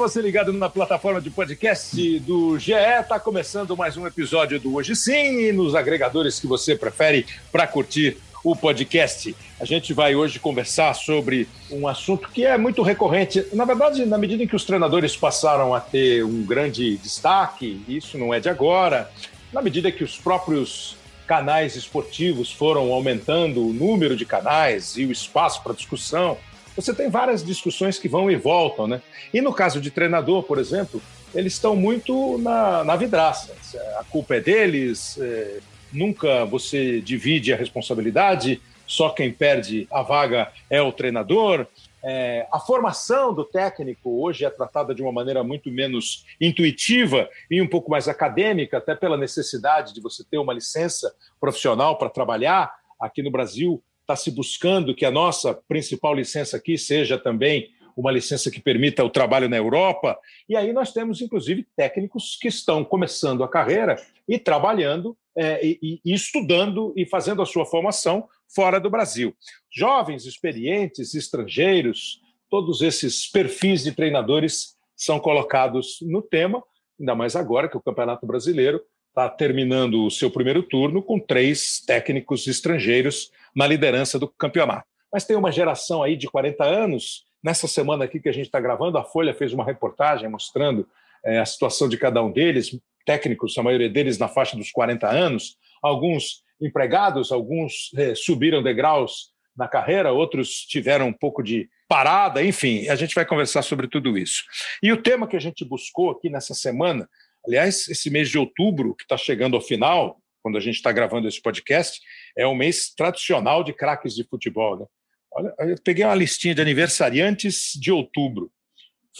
Você ligado na plataforma de podcast do GE, está começando mais um episódio do Hoje Sim e nos agregadores que você prefere para curtir o podcast. A gente vai hoje conversar sobre um assunto que é muito recorrente. Na verdade, na medida em que os treinadores passaram a ter um grande destaque, isso não é de agora, na medida que os próprios canais esportivos foram aumentando o número de canais e o espaço para discussão, você tem várias discussões que vão e voltam, né? E no caso de treinador, por exemplo, eles estão muito na, na vidraça. A culpa é deles, é, nunca você divide a responsabilidade, só quem perde a vaga é o treinador. É, a formação do técnico hoje é tratada de uma maneira muito menos intuitiva e um pouco mais acadêmica, até pela necessidade de você ter uma licença profissional para trabalhar. Aqui no Brasil, está se buscando que a nossa principal licença aqui seja também uma licença que permita o trabalho na Europa. E aí nós temos, inclusive, técnicos que estão começando a carreira e trabalhando é, e, e, estudando e fazendo a sua formação fora do Brasil. Jovens, experientes, estrangeiros, todos esses perfis de treinadores são colocados no tema, ainda mais agora que o Campeonato Brasileiro está terminando o seu primeiro turno com três técnicos estrangeiros na liderança do campeonato. Mas tem uma geração aí de 40 anos. Nessa semana aqui que a gente está gravando, a Folha fez uma reportagem mostrando é, a situação de cada um deles, técnicos, a maioria deles na faixa dos 40 anos, alguns empregados, alguns é, subiram degraus na carreira, outros tiveram um pouco de parada, enfim, a gente vai conversar sobre tudo isso. E o tema que a gente buscou aqui nessa semana, aliás, esse mês de outubro, que está chegando ao final, quando a gente está gravando esse podcast, é um mês tradicional de craques de futebol. Né? Olha, eu peguei uma listinha de aniversariantes de outubro: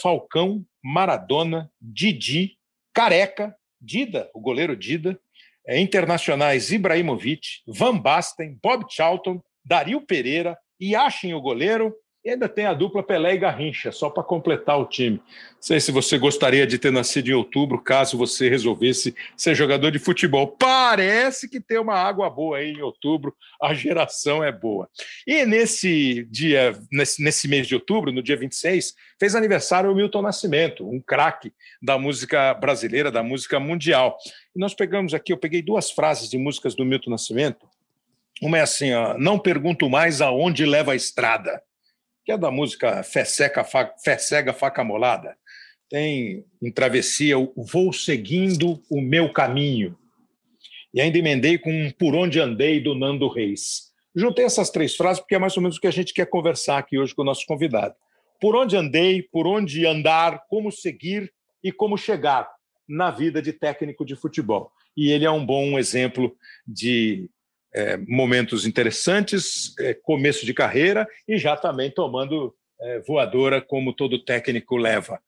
Falcão, Maradona, Didi, Careca, Dida, o goleiro Dida, é, internacionais Ibrahimovic, Van Basten, Bob Charlton, Dario Pereira, Yashin, o goleiro, e ainda tem a dupla Pelé e Garrincha, só para completar o time. Não sei se você gostaria de ter nascido em outubro, caso você resolvesse ser jogador de futebol. Parece que tem uma água boa aí em outubro, a geração é boa. E nesse dia, nesse, nesse mês de outubro, no dia 26, fez aniversário o Milton Nascimento, um craque da música brasileira, da música mundial. E nós pegamos aqui, eu peguei duas frases de músicas do Milton Nascimento. Uma é assim, ó, não pergunto mais aonde leva a estrada que é da música Fé, Seca, Fé Cega, Faca Molada. Tem em Travessia o Vou Seguindo o Meu Caminho. E ainda emendei com um Por Onde Andei, do Nando Reis. Juntei essas três frases porque é mais ou menos o que a gente quer conversar aqui hoje com o nosso convidado. Por onde andei, por onde andar, como seguir e como chegar na vida de técnico de futebol. E ele é um bom exemplo de é, momentos interessantes, é, começo de carreira e já também tomando é, voadora, como todo técnico leva.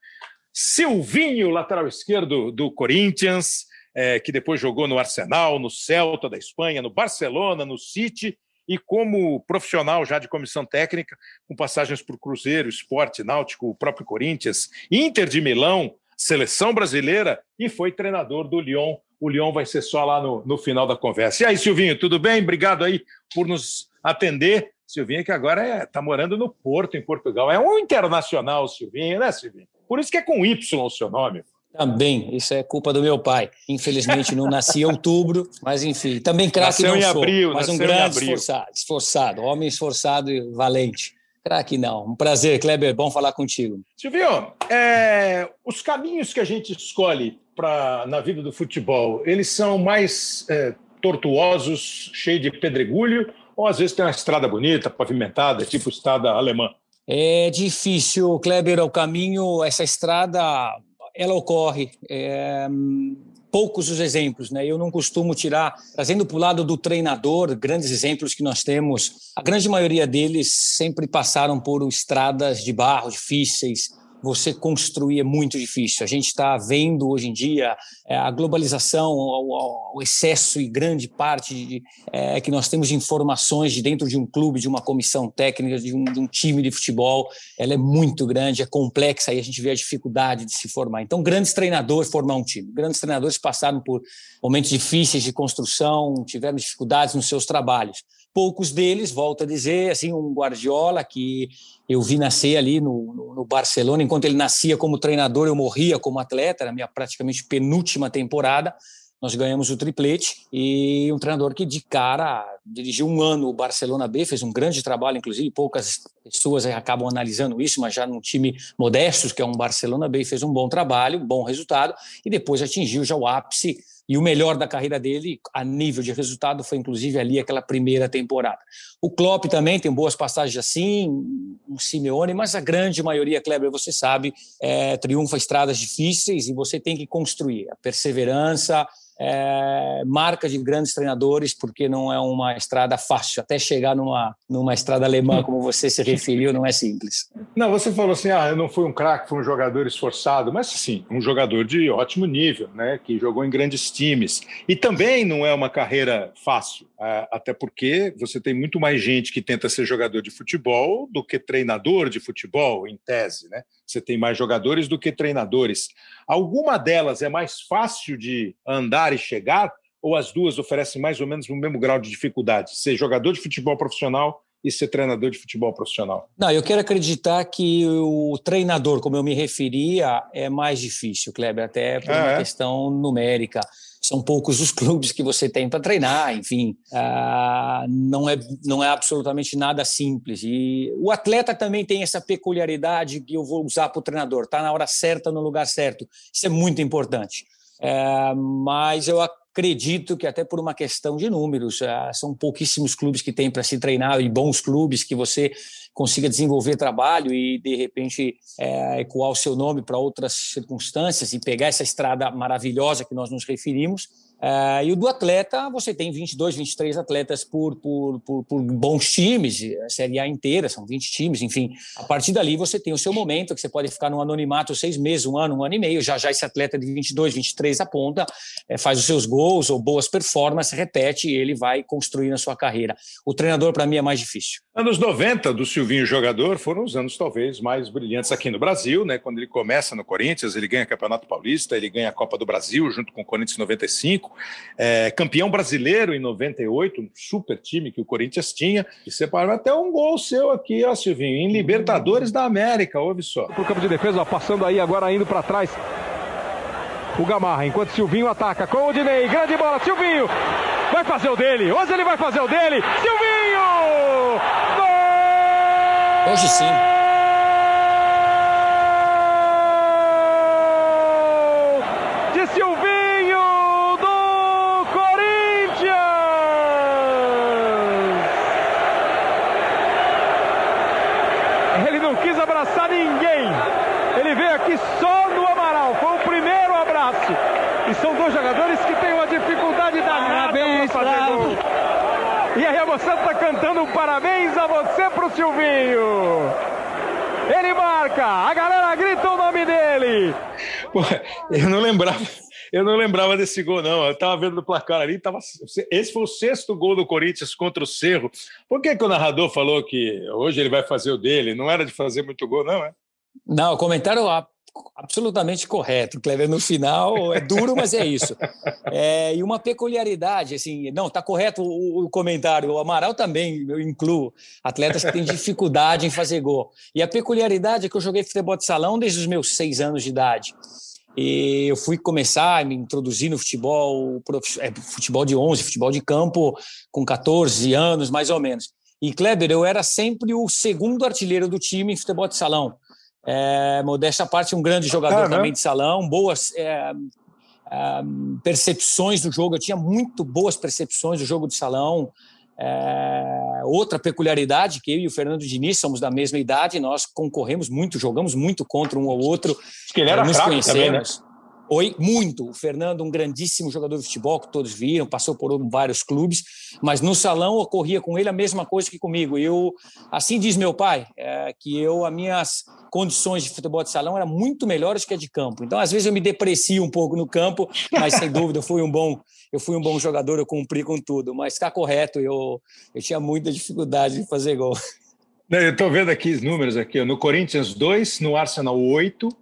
Silvinho, lateral esquerdo do Corinthians, é, que depois jogou no Arsenal, no Celta da Espanha, no Barcelona, no City, e como profissional já de comissão técnica, com passagens por Cruzeiro, Esporte, Náutico, o próprio Corinthians, Inter de Milão, seleção brasileira, e foi treinador do Lyon o Leão vai ser só lá no, no final da conversa. E aí, Silvinho, tudo bem? Obrigado aí por nos atender. Silvinho, que agora está é, tá morando no Porto, em Portugal. É um internacional, Silvinho, né, Silvinho? Por isso que é com Y o seu nome. Também, isso é culpa do meu pai. Infelizmente não nasci em outubro, mas enfim, também craque não em sou, abril, mas um grande esforçado, esforçado, homem esforçado e valente. Craque não. Um prazer, Kleber, bom falar contigo. Silvio, é, os caminhos que a gente escolhe pra, na vida do futebol, eles são mais é, tortuosos, cheios de pedregulho, ou às vezes tem uma estrada bonita, pavimentada, tipo estrada alemã? É difícil, Kleber, o caminho, essa estrada, ela ocorre. É, poucos os exemplos, né? Eu não costumo tirar, trazendo para o lado do treinador, grandes exemplos que nós temos. A grande maioria deles sempre passaram por estradas de barro difíceis, você construir é muito difícil. A gente está vendo hoje em dia é, a globalização, o, excesso e grande parte de, é, que nós temos de informações de dentro de um clube, de uma comissão técnica, de um, de um time de futebol, ela é muito grande, é complexa e a gente vê a dificuldade de se formar. Então, grandes treinadores formar um time. Grandes treinadores passaram por momentos difíceis de construção, tiveram dificuldades nos seus trabalhos poucos deles, volto a dizer, assim, um Guardiola que eu vi nascer ali no, no, no, Barcelona, enquanto ele nascia como treinador, eu morria como atleta, na minha praticamente penúltima temporada, nós ganhamos o triplete e um treinador que de cara dirigiu um ano o Barcelona B, fez um grande trabalho, inclusive poucas pessoas acabam analisando isso, mas já num time modesto, que é um Barcelona B, fez um bom trabalho, bom resultado e depois atingiu já o ápice e o melhor da carreira dele, a nível de resultado, foi inclusive ali aquela primeira temporada. O Klopp também tem boas passagens assim, um Simeone, mas a grande maioria, Kleber, você sabe, é, triunfa estradas difíceis e você tem que construir a perseverança, é, marca de grandes treinadores, porque não é uma estrada fácil. Até chegar numa, numa estrada alemã, como você se referiu, não é simples. Não, você falou assim: ah, eu não fui um craque, fui um jogador esforçado, mas sim, um jogador de ótimo nível, né, que jogou em grandes times. E também não é uma carreira fácil, é, até porque você tem muito mais gente que tenta ser jogador de futebol do que treinador de futebol, em tese, né? Você tem mais jogadores do que treinadores. Alguma delas é mais fácil de andar e chegar, ou as duas oferecem mais ou menos o mesmo grau de dificuldade? Ser jogador de futebol profissional e ser treinador de futebol profissional? Não, eu quero acreditar que o treinador, como eu me referia, é mais difícil, Kleber, até por uma é? questão numérica são poucos os clubes que você tem para treinar, enfim, uh, não, é, não é absolutamente nada simples. E o atleta também tem essa peculiaridade que eu vou usar para o treinador, está na hora certa, no lugar certo. Isso é muito importante. Uh, mas eu acredito que até por uma questão de números, uh, são pouquíssimos clubes que têm para se treinar e bons clubes que você consiga desenvolver trabalho e, de repente, é, ecoar o seu nome para outras circunstâncias e pegar essa estrada maravilhosa que nós nos referimos Uh, e o do atleta, você tem 22, 23 atletas por, por, por, por, bons times, a Série A inteira, são 20 times, enfim. A partir dali você tem o seu momento, que você pode ficar no anonimato seis meses, um ano, um ano e meio, já já esse atleta de 22, 23 aponta, é, faz os seus gols ou boas performances, repete e ele vai construindo a sua carreira. O treinador, para mim, é mais difícil. Anos 90 do Silvinho jogador foram os anos talvez mais brilhantes aqui no Brasil, né? Quando ele começa no Corinthians, ele ganha Campeonato Paulista, ele ganha a Copa do Brasil junto com o Corinthians 95 é, campeão brasileiro em 98, um super time que o Corinthians tinha, e separou até um gol seu aqui, ó, Silvinho, em Libertadores da América, ouve só. Pro campo de defesa, ó, passando aí agora indo para trás. O Gamarra, enquanto Silvinho ataca com o Dinei, grande bola, Silvinho vai fazer o dele, hoje ele vai fazer o dele, Silvinho! Gol! Hoje sim. Parabéns a você pro Silvinho. Ele marca, a galera grita o nome dele. Pô, eu não lembrava. Eu não lembrava desse gol, não. Eu estava vendo o placar ali, tava... esse foi o sexto gol do Corinthians contra o Cerro. Por que, que o narrador falou que hoje ele vai fazer o dele? Não era de fazer muito gol, não, é? Não, o comentário absolutamente correto, Clever. No final é duro, mas é isso. É, e uma peculiaridade, assim, não, está correto o, o, comentário. O Amaral também eu incluo atletas que têm dificuldade em fazer gol. E a peculiaridade é que eu joguei futebol de salão desde os meus seis anos de idade. E eu fui começar a me introduzir no futebol, é, futebol de 11, futebol de campo, com 14 anos, mais ou menos. E Kleber, eu era sempre o segundo artilheiro do time em futebol de salão. É, modéstia à parte, um grande jogador ah, também de salão, boas é, é, percepções do jogo. Eu tinha muito boas percepções do jogo de salão. É, outra peculiaridade que eu e o Fernando Diniz somos da mesma idade, nós concorremos muito, jogamos muito contra um ou outro. Acho que ele era nos fraco conhecemos. Também, né? Oi, muito. O Fernando, um grandíssimo jogador de futebol, que todos viram, passou por vários clubes, mas no salão ocorria com ele a mesma coisa que comigo. Eu, assim diz meu pai, é, que eu, as minhas condições de futebol de salão eram muito melhores que a de campo. Então, às vezes eu me deprecio um pouco no campo, mas sem dúvida eu fui um bom, eu fui um bom jogador, eu cumpri com tudo. Mas está correto, eu, eu tinha muita dificuldade de fazer gol. Eu estou vendo aqui os números aqui. No Corinthians 2, no Arsenal 8,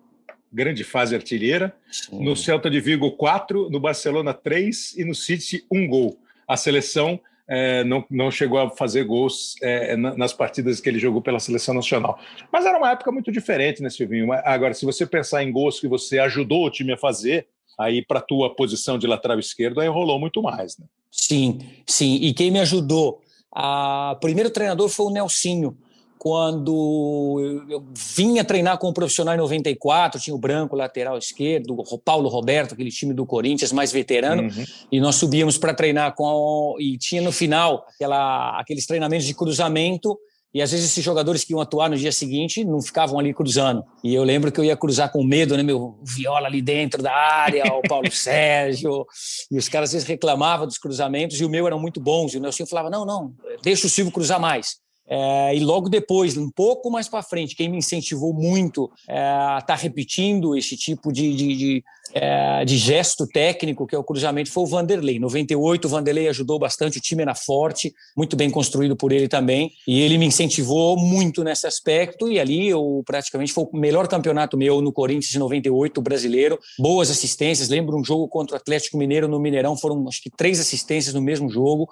grande fase artilheira. Sim. No Celta de Vigo, 4, no Barcelona, 3 e no City, 1 gol. A seleção é, não, não chegou a fazer gols é, nas partidas que ele jogou pela seleção nacional. Mas era uma época muito diferente, né, Silvinho? Agora, se você pensar em gols que você ajudou o time a fazer, aí para a tua posição de lateral esquerdo, aí rolou muito mais, né? Sim, sim. E quem me ajudou? O primeiro treinador foi o Nelsinho quando eu vinha treinar com o profissional em 94, tinha o Branco, lateral esquerdo, o Paulo Roberto, aquele time do Corinthians, mais veterano, uhum. e nós subíamos para treinar com. E tinha no final aquela, aqueles treinamentos de cruzamento, e às vezes esses jogadores que iam atuar no dia seguinte não ficavam ali cruzando. E eu lembro que eu ia cruzar com medo, né? Meu viola ali dentro da área, o Paulo Sérgio. E os caras às vezes reclamavam dos cruzamentos e o meu eram muito bons. E o Nelson falava: não, não, deixa o Silvio cruzar mais. É, e logo depois, um pouco mais para frente, quem me incentivou muito é, a estar tá repetindo esse tipo de, de, de, é, de, gesto técnico, que é o cruzamento, foi o Vanderlei. Em 98, o Vanderlei ajudou bastante, o time era forte, muito bem construído por ele também, e ele me incentivou muito nesse aspecto, e ali eu praticamente foi o melhor campeonato meu no Corinthians de 98, brasileiro, boas assistências, lembro um jogo contra o Atlético Mineiro no Mineirão, foram acho que três assistências no mesmo jogo,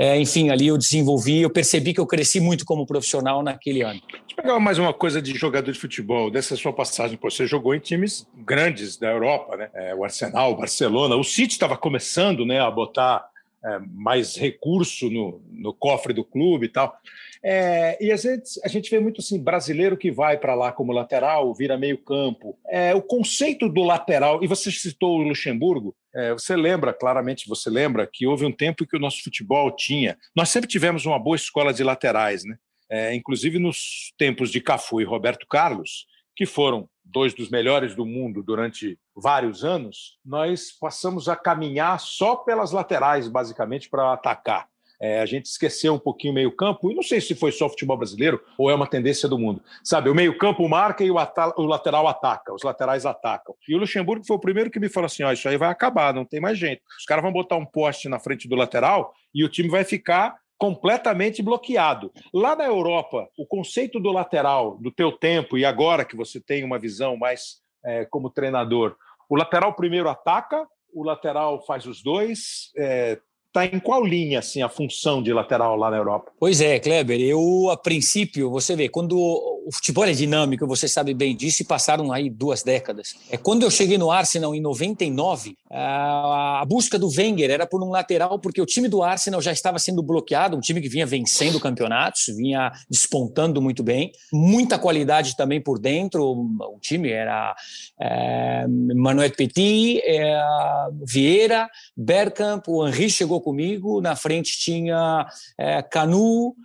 é, enfim, ali eu desenvolvi, eu percebi que eu cresci muito como profissional naquele ano. Deixa eu pegar mais uma coisa de jogador de futebol, dessa sua passagem. Você jogou em times grandes da Europa, né? É, o Arsenal, o Barcelona. O City estava começando né, a botar é, mais recurso no, no cofre do clube e tal. É, e às vezes a gente vê muito assim, brasileiro que vai para lá como lateral, vira meio campo. É, o conceito do lateral, e você citou o Luxemburgo, é, você lembra, claramente você lembra, que houve um tempo que o nosso futebol tinha. Nós sempre tivemos uma boa escola de laterais, né? É, inclusive nos tempos de Cafu e Roberto Carlos, que foram dois dos melhores do mundo durante vários anos, nós passamos a caminhar só pelas laterais, basicamente, para atacar. É, a gente esqueceu um pouquinho o meio-campo, e não sei se foi só futebol brasileiro ou é uma tendência do mundo. Sabe, o meio-campo marca e o, o, lateral ataca, os laterais atacam. E o Luxemburgo foi o primeiro que me falou assim: ó, isso aí vai acabar, não tem mais jeito. Os caras vão botar um poste na frente do lateral e o time vai ficar completamente bloqueado. Lá na Europa, o conceito do lateral, do teu tempo, e agora que você tem uma visão mais é, como treinador, o lateral primeiro ataca, o lateral faz os dois, é, está em qual linha assim a função de lateral lá na Europa? Pois é, Kleber. Eu a princípio, você vê, quando o futebol é dinâmico, você sabe bem disso, e passaram aí duas décadas. É quando eu cheguei no Arsenal em 99, a, busca do Wenger era por um lateral, porque o time do Arsenal já estava sendo bloqueado, um time que vinha vencendo campeonatos, vinha despontando muito bem, muita qualidade também por dentro. O time era é, Manuel Petit, é, Vieira, Bergkamp, o Henri chegou comigo, na frente tinha é, Canu,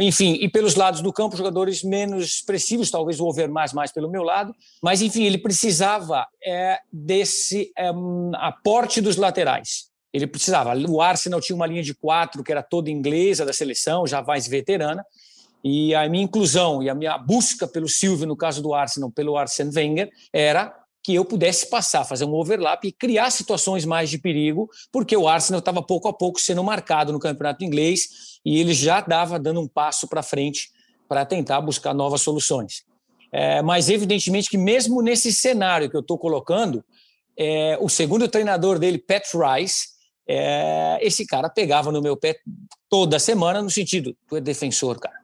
Enfim, e pelos lados do campo, jogadores menos expressivos, talvez o Overmars mais pelo meu lado, mas enfim, ele precisava é, desse é, aporte dos laterais. Ele precisava. O Arsenal tinha uma linha de quatro que era toda inglesa da seleção, já mais veterana, e a minha inclusão e a minha busca pelo Silvio, no caso do Arsenal, pelo Arsene Wenger, era que eu pudesse passar, fazer um overlap e criar situações mais de perigo, porque o Arsenal estava pouco a pouco sendo marcado no campeonato inglês e ele já dava dando um passo para frente para tentar buscar novas soluções. É, mas, evidentemente, que mesmo nesse cenário que eu estou colocando, é, o segundo treinador dele, Pat Rice, é, esse cara pegava no meu pé toda semana, no sentido, tu é defensor, cara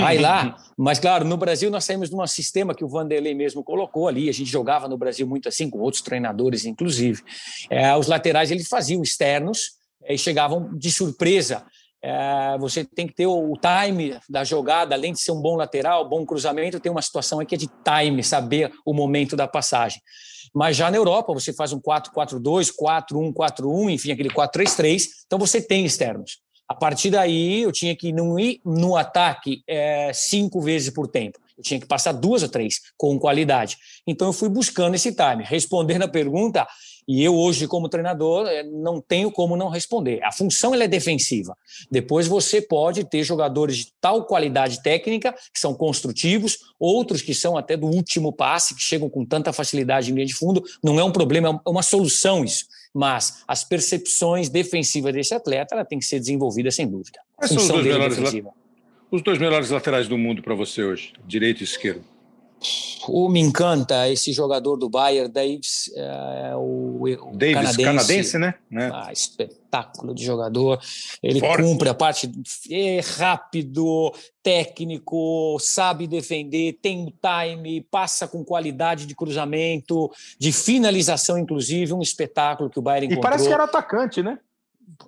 vai lá. Mas, claro, no Brasil nós saímos de um sistema que o Vanderlei mesmo colocou ali. A gente jogava no Brasil muito assim, com outros treinadores, inclusive. É, os laterais eles faziam externos e chegavam de surpresa. É, você tem que ter o, time da jogada, além de ser um bom lateral, bom cruzamento, tem uma situação aqui é de time, saber o momento da passagem. Mas já na Europa, você faz um 4-4-2, 4-1, 4-1, enfim, aquele 4-3-3, então você tem externos. A partir daí, eu tinha que não ir no ataque é, cinco vezes por tempo. Eu tinha que passar duas ou três com qualidade. Então, eu fui buscando esse time. Respondendo a pergunta, e eu hoje, como treinador, é, não tenho como não responder. A função ela é defensiva. Depois você pode ter jogadores de tal qualidade técnica, que são construtivos, outros que são até do último passe, que chegam com tanta facilidade em linha de fundo. Não é um problema, é uma solução isso mas as percepções defensivas desse atleta ela tem que ser desenvolvida sem dúvida. Quais são os dois, melhores, os dois melhores laterais do mundo para você hoje, direito e esquerdo? O me encanta esse jogador do Bayern, Davis, é, o, o Davis, canadense, canadense né? né? Ah, espetáculo de jogador. Ele Forte. cumpre a parte é rápido, técnico, sabe defender, tem o time, passa com qualidade de cruzamento, de finalização, inclusive, um espetáculo que o Bayern encontrou. E parece que era atacante, né?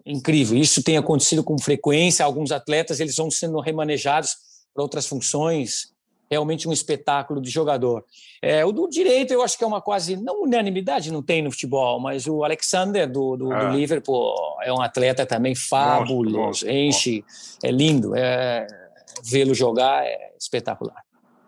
Incrível. Isso tem acontecido com frequência. Alguns atletas eles vão sendo remanejados para outras funções realmente um espetáculo de jogador. É, o do direito, eu acho que é uma quase, não unanimidade, não tem no futebol, mas o Alexander do, do, do ah. Liverpool é um atleta também fabuloso, enche, é lindo, é, vê-lo jogar é espetacular.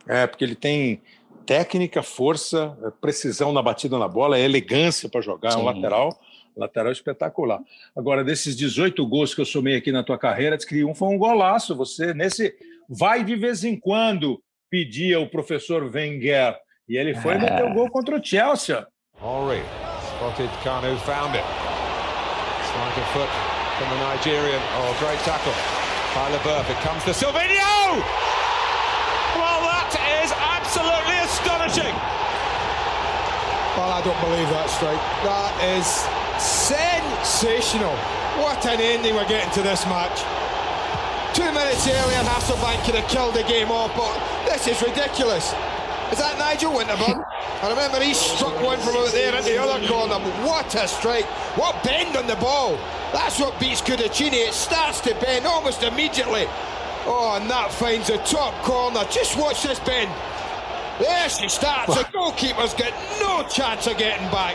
É, porque ele tem técnica, força, é, precisão na batida na bola, elegância para jogar, Sim. um lateral lateral espetacular. Agora, desses 18 gols que eu somei aqui na tua carreira, diz que um foi um golaço. Você, nesse vai de vez em quando pedia o professor Wenger. E ele foi meteu o gol contra o Chelsea. Henry spotted Kanu, found it. Slight foot from the Nigerian. Oh, great tackle by LeBeuf. It comes to Silvino! Well, that is absolutely astonishing. Well, I don't believe that strike. That is sensational. What an ending we're getting to this match. Two minutes earlier, Hasselbank could have killed the game off, but this is ridiculous. Is that Nigel Winterburn? I remember he struck one from out there in the other corner. What a strike. What bend on the ball. That's what beats Cudicini. It starts to bend almost immediately. Oh, and that finds the top corner. Just watch this bend. There she starts. The goalkeeper's got no chance of getting back.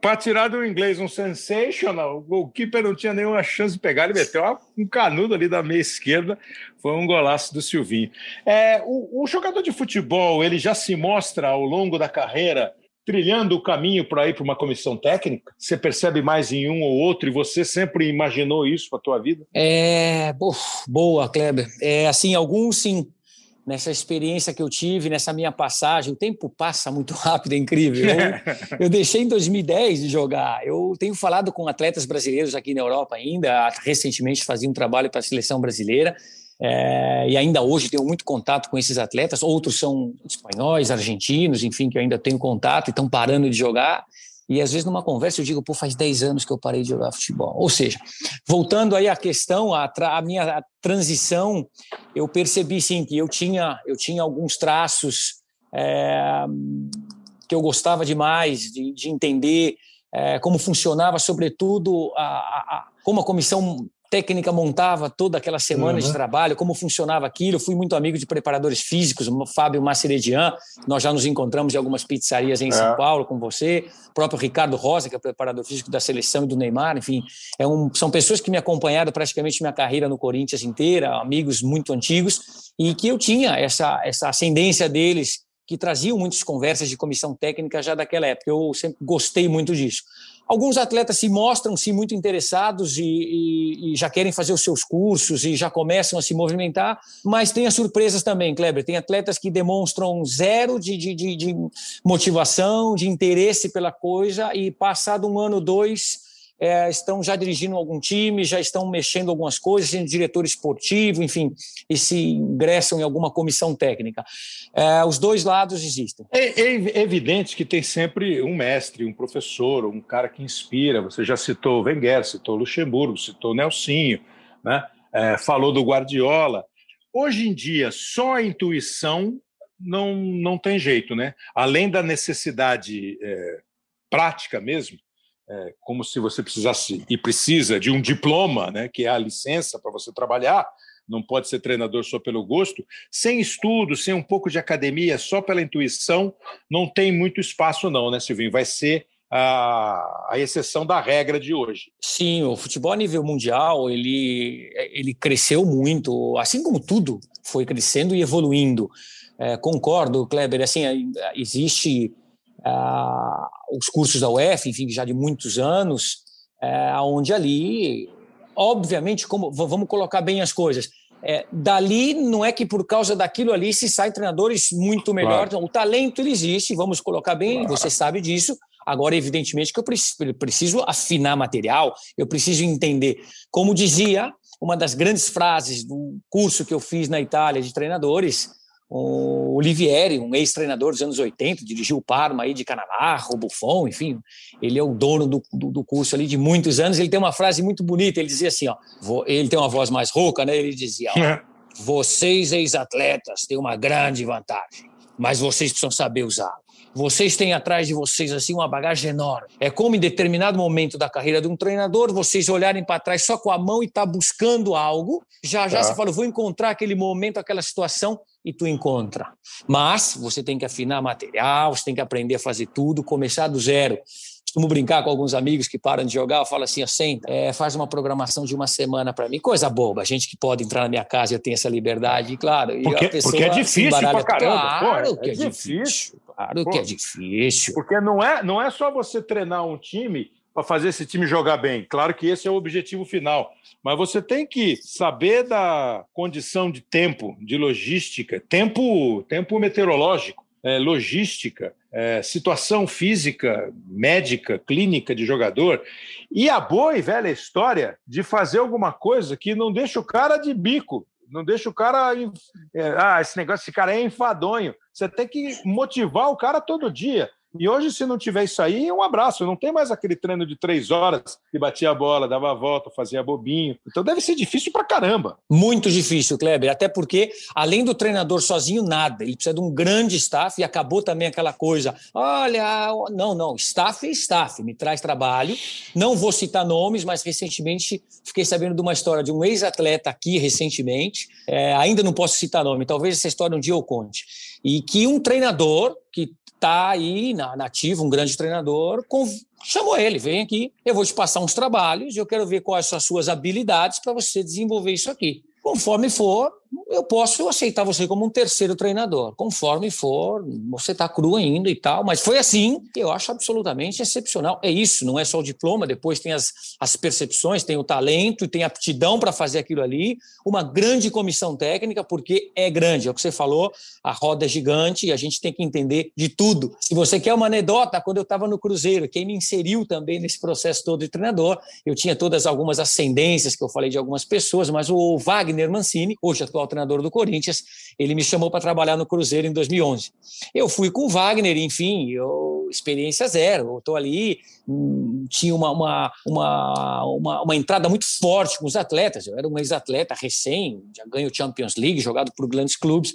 Para tirar do inglês um sensational, o goalkeeper não tinha nenhuma chance de pegar, ele meteu um canudo ali da meia esquerda, foi um golaço do Silvinho. É, o, o jogador de futebol, ele já se mostra ao longo da carreira trilhando o caminho para ir para uma comissão técnica? Você percebe mais em um ou outro e você sempre imaginou isso para a tua vida? É, boa, Kleber. É, assim, alguns sim, nessa experiência que eu tive, nessa minha passagem. O tempo passa muito rápido, é incrível. Eu, eu, deixei em 2010 de jogar. Eu tenho falado com atletas brasileiros aqui na Europa ainda. Recentemente fazia um trabalho para a seleção brasileira. É, e ainda hoje tenho muito contato com esses atletas. Outros são espanhóis, argentinos, enfim, que eu ainda tenho contato e estão parando de jogar. E às vezes numa conversa eu digo, pô, faz 10 anos que eu parei de jogar futebol. Ou seja, voltando aí à questão, a, a minha transição, eu percebi sim que eu tinha, eu tinha alguns traços é, que eu gostava demais de, de entender é, como funcionava, sobretudo, a, a, como a comissão técnica montava toda aquela semana uhum. de trabalho, como funcionava aquilo. Eu fui muito amigo de preparadores físicos, o Fábio Maceredian, nós já nos encontramos em algumas pizzarias em é. São Paulo com você, o próprio Ricardo Rosa, que é preparador físico da seleção e do Neymar, enfim, é um, são pessoas que me acompanharam praticamente minha carreira no Corinthians inteira, amigos muito antigos, e que eu tinha essa, essa ascendência deles que traziam muitas conversas de comissão técnica já daquela época. Eu sempre gostei muito disso. Alguns atletas se mostram-se muito interessados e, e, e, já querem fazer os seus cursos e já começam a se movimentar, mas tem as surpresas também, Kleber. Tem atletas que demonstram zero de, de, de motivação, de interesse pela coisa e passado um ano, dois, é, estão já dirigindo algum time, já estão mexendo algumas coisas, sendo diretor esportivo, enfim, e se ingressam em alguma comissão técnica. É, os dois lados existem. É, é, evidente que tem sempre um mestre, um professor, um cara que inspira. Você já citou o Wenger, citou o Luxemburgo, citou o Nelsinho, né? É, falou do Guardiola. Hoje em dia, só a intuição não, não tem jeito, né? Além da necessidade é, prática mesmo, é, como se você precisasse e precisa de um diploma, né, que é a licença para você trabalhar, não pode ser treinador só pelo gosto, sem estudo, sem um pouco de academia, só pela intuição, não tem muito espaço não, né, Silvinho? Vai ser a, a exceção da regra de hoje. Sim, o futebol a nível mundial, ele, ele cresceu muito, assim como tudo foi crescendo e evoluindo. É, concordo, Kleber, assim, existe ah, os cursos da UF, enfim, já de muitos anos, é, onde ali, obviamente, como vamos colocar bem as coisas, é, dali não é que por causa daquilo ali se saem treinadores muito melhores. Claro. o talento ele existe, vamos colocar bem, claro. você sabe disso. Agora, evidentemente, que eu preciso afinar material, eu preciso entender. Como dizia uma das grandes frases do curso que eu fiz na Itália de treinadores, o Olivieri, um ex-treinador dos anos 80, dirigiu o Parma aí de Canavarro, Buffon, enfim, ele é o dono do, do, do, curso ali de muitos anos. Ele tem uma frase muito bonita. Ele dizia assim, ó, ele tem uma voz mais rouca, né? Ele dizia, ó, vocês ex-atletas têm uma grande vantagem, mas vocês precisam saber usá-la. Vocês têm atrás de vocês assim uma bagagem enorme. É como em determinado momento da carreira de um treinador, vocês olharem para trás só com a mão e tá buscando algo. Já já tá. você fala, vou encontrar aquele momento, aquela situação e tu encontra. Mas você tem que afinar material, você tem que aprender a fazer tudo, começar do zero. Costumo brincar com alguns amigos que param de jogar, eu falo assim, senta, é, faz uma programação de uma semana para mim. Coisa boba, gente que pode entrar na minha casa e eu tenho essa liberdade, claro. Porque, porque é difícil pra caramba. Claro Pô, que é, é difícil. difícil. Claro Pô, que é difícil. Porque não é, não é só você treinar um time para fazer esse time jogar bem. Claro que esse é o objetivo final, mas você tem que saber da condição de tempo, de logística, tempo, tempo meteorológico, é, logística, é, situação física, médica, clínica de jogador e a boa e velha história de fazer alguma coisa que não deixa o cara de bico, não deixa o cara. É, ah, esse negócio, esse cara é enfadonho. Você tem que motivar o cara todo dia. E hoje, se não tiver isso aí, um abraço. Não tem mais aquele treino de três horas que batia a bola, dava a volta, fazia bobinho. Então deve ser difícil pra caramba. Muito difícil, Kleber. Até porque, além do treinador sozinho, nada. Ele precisa de um grande staff e acabou também aquela coisa. Olha, não, não. Staff é staff, me traz trabalho. Não vou citar nomes, mas recentemente fiquei sabendo de uma história de um ex-atleta aqui recentemente. É, ainda não posso citar nome, talvez essa história um dia eu conte. E que um treinador que está aí na, nativa, um grande treinador, com, chamou ele, vem aqui, eu vou te passar uns trabalhos, eu quero ver quais são as suas habilidades para você desenvolver isso aqui. Conforme for, eu posso aceitar você como um terceiro treinador. Conforme for, você está cru ainda e tal. Mas foi assim eu acho absolutamente excepcional. É isso, não é só o diploma, depois tem as, as percepções, tem o talento, tem a aptidão para fazer aquilo ali. Uma grande comissão técnica, porque é grande. É o que você falou, a roda é gigante e a gente tem que entender de tudo. Se você quer uma anedota, quando eu estava no Cruzeiro, quem me inseriu também nesse processo todo de treinador, eu tinha todas algumas ascendências que eu falei de algumas pessoas, mas o Wagner Mancini, hoje atual treinador do Corinthians, ele me chamou para trabalhar no Cruzeiro em 2011. Eu fui com o Wagner, enfim, eu, experiência zero. Eu estou ali, hum, tinha uma, uma, uma, uma, uma entrada muito forte com os atletas. Eu era um ex-atleta recém, já ganho Champions League, jogado por grandes clubes.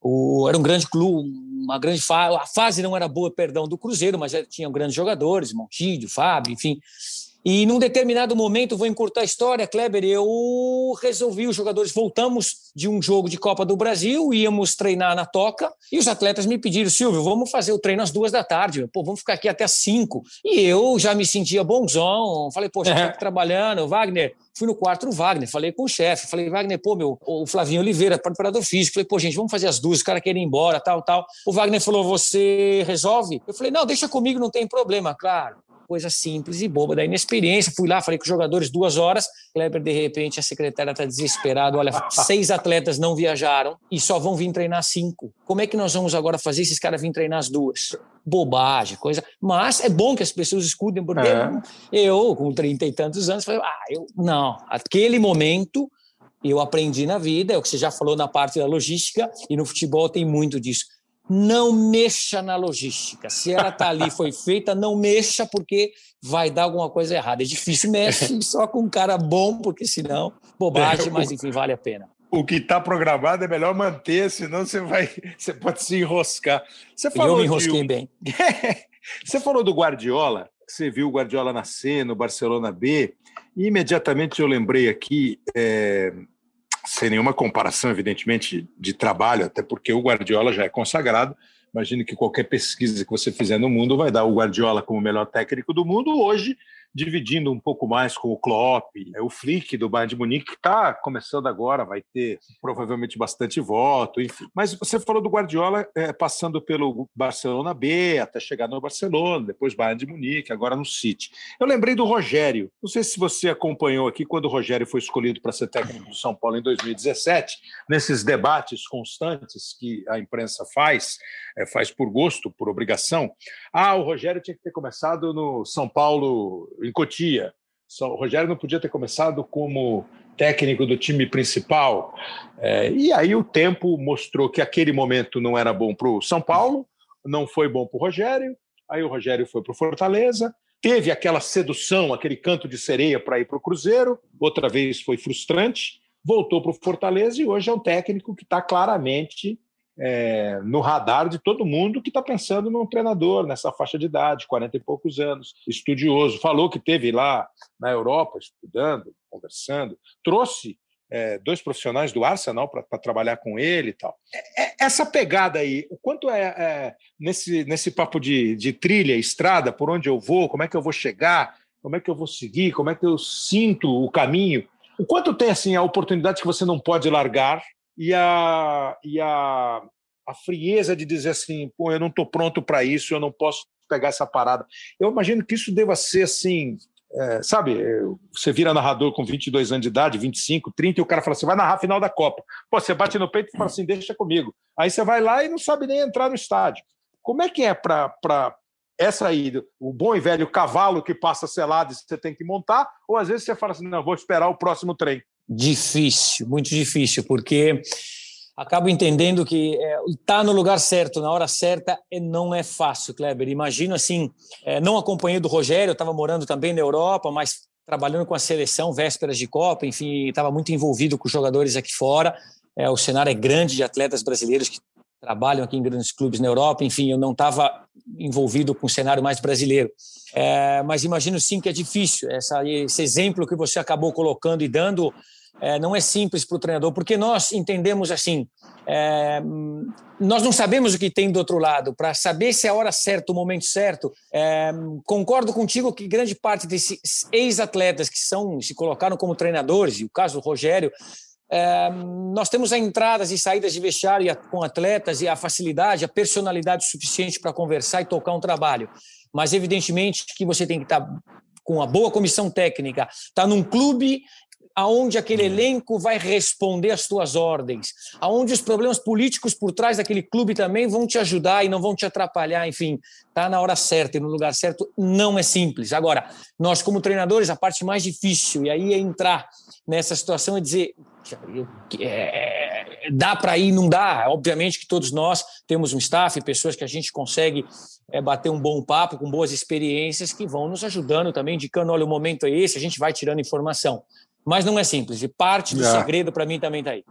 O, era um grande clube, uma grande fase. A fase não era boa, perdão, do Cruzeiro, mas tinham grandes jogadores, Montídio, Fábio, enfim. E num determinado momento, vou encurtar a história, Kleber, eu resolvi, os jogadores voltamos de um jogo de Copa do Brasil, íamos treinar na toca, e os atletas me pediram, Silvio, vamos fazer o treino às duas da tarde, pô, vamos ficar aqui até às cinco. E eu já me sentia bonzão, falei, poxa, estou aqui trabalhando, Wagner, fui no quarto do Wagner, falei com o chefe, falei, Wagner, pô, meu, o Flavinho Oliveira, preparador físico, falei, pô, gente, vamos fazer as duas, o cara quer ir embora, tal, tal. O Wagner falou, você resolve? Eu falei, não, deixa comigo, não tem problema, claro coisa simples e boba da inexperiência. Fui lá, falei com os jogadores duas horas. Kleber, de repente, a secretária está desesperada. Olha, seis atletas não viajaram e só vão vir treinar cinco. Como é que nós vamos agora fazer esses caras virem treinar as duas? Bobagem, coisa. Mas é bom que as pessoas escutem, porque é. eu, com trinta e tantos anos, falei, ah, eu. Não, aquele momento eu aprendi na vida, é o que você já falou na parte da logística, e no futebol tem muito disso não mexa na logística. Se ela está ali, foi feita, não mexa, porque vai dar alguma coisa errada. É difícil, mexe só com um cara bom, porque senão, bobagem, mas enfim, vale a pena. O que está programado é melhor manter, senão você vai, você pode se enroscar. Você falou Eu me enrosquei de... bem. você falou do Guardiola, você viu o Guardiola nascer no Barcelona B, e imediatamente eu lembrei aqui é sem nenhuma comparação, evidentemente, de trabalho, até porque o Guardiola já é consagrado. Imagino que qualquer pesquisa que você fizer no mundo vai dar o Guardiola como o melhor técnico do mundo. Hoje, dividindo um pouco mais com o Klopp, é o Flick do Bayern de Munique, que está começando agora, vai ter provavelmente bastante voto, enfim. Mas você falou do Guardiola é, passando pelo Barcelona B, até chegar no Barcelona, depois Bayern de Munique, agora no City. Eu lembrei do Rogério. Não sei se você acompanhou aqui quando o Rogério foi escolhido para ser técnico do São Paulo em 2017, nesses debates constantes que a imprensa faz, é, faz por gosto, por obrigação. Ah, o Rogério tinha que ter começado no São Paulo em Cotia. Só, o Rogério não podia ter começado como técnico do time principal. É, e aí o tempo mostrou que aquele momento não era bom para o São Paulo, não foi bom para o Rogério. Aí o Rogério foi para o Fortaleza, teve aquela sedução, aquele canto de sereia para ir para o Cruzeiro, outra vez foi frustrante, voltou para o Fortaleza e hoje é um técnico que está claramente é, no radar de todo mundo que está pensando num treinador nessa faixa de idade, 40 e poucos anos, estudioso. Falou que teve lá na Europa estudando, conversando, trouxe é, dois profissionais do Arsenal para trabalhar com ele e tal. É, é, essa pegada aí, o quanto é, é, nesse, nesse papo de, de trilha, estrada, por onde eu vou, como é que eu vou chegar, como é que eu vou seguir, como é que eu sinto o caminho, o quanto tem assim a oportunidade que você não pode largar e a, e a, a frieza de dizer assim, pô, eu não estou pronto para isso, eu não posso pegar essa parada. Eu imagino que isso deva ser assim, é, sabe, você vira narrador com 22 anos de idade, 25, 30, e o cara fala assim, vai narrar a final da Copa. Pô, você bate no peito e fala assim, deixa comigo. Aí você vai lá e não sabe nem entrar no estádio. Como é que é para essa aí, o bom e velho cavalo que passa selado e você tem que montar, ou às vezes você fala assim, não, vou esperar o próximo trem? Difícil, muito difícil, porque acabo entendendo que estar é, tá no lugar certo, na hora certa, é, não é fácil, Kleber. Imagino assim, é, não acompanhei do Rogério, estava morando também na Europa, mas trabalhando com a seleção, vésperas de Copa, enfim, estava muito envolvido com jogadores aqui fora. É, o cenário é grande de atletas brasileiros que trabalham aqui em grandes clubes na Europa, enfim, eu não estava envolvido com o cenário mais brasileiro. É, mas imagino sim que é difícil. Essa, esse exemplo que você acabou colocando e dando é, não é simples para o treinador, porque nós entendemos assim, é, nós não sabemos o que tem do outro lado. Para saber se é a hora certa, o momento certo, é, concordo contigo que grande parte desses ex-atletas que são se colocaram como treinadores, e o caso do Rogério, é, nós temos as entradas e saídas de vestiário com atletas e a facilidade, a personalidade suficiente para conversar e tocar um trabalho. Mas, evidentemente, que você tem que estar tá com uma boa comissão técnica, está num clube aonde aquele uhum. elenco vai responder às tuas ordens, aonde os problemas políticos por trás daquele clube também vão te ajudar e não vão te atrapalhar, enfim, tá na hora certa e no lugar certo não é simples. Agora, nós como treinadores, a parte mais difícil e aí é entrar nessa situação e dizer é, dá para ir, não dá. Obviamente que todos nós temos um staff, pessoas que a gente consegue é, bater um bom papo com boas experiências que vão nos ajudando também, indicando, olha, o momento é esse, a gente vai tirando informação mas não é simples. E parte do é. segredo para mim também está aí.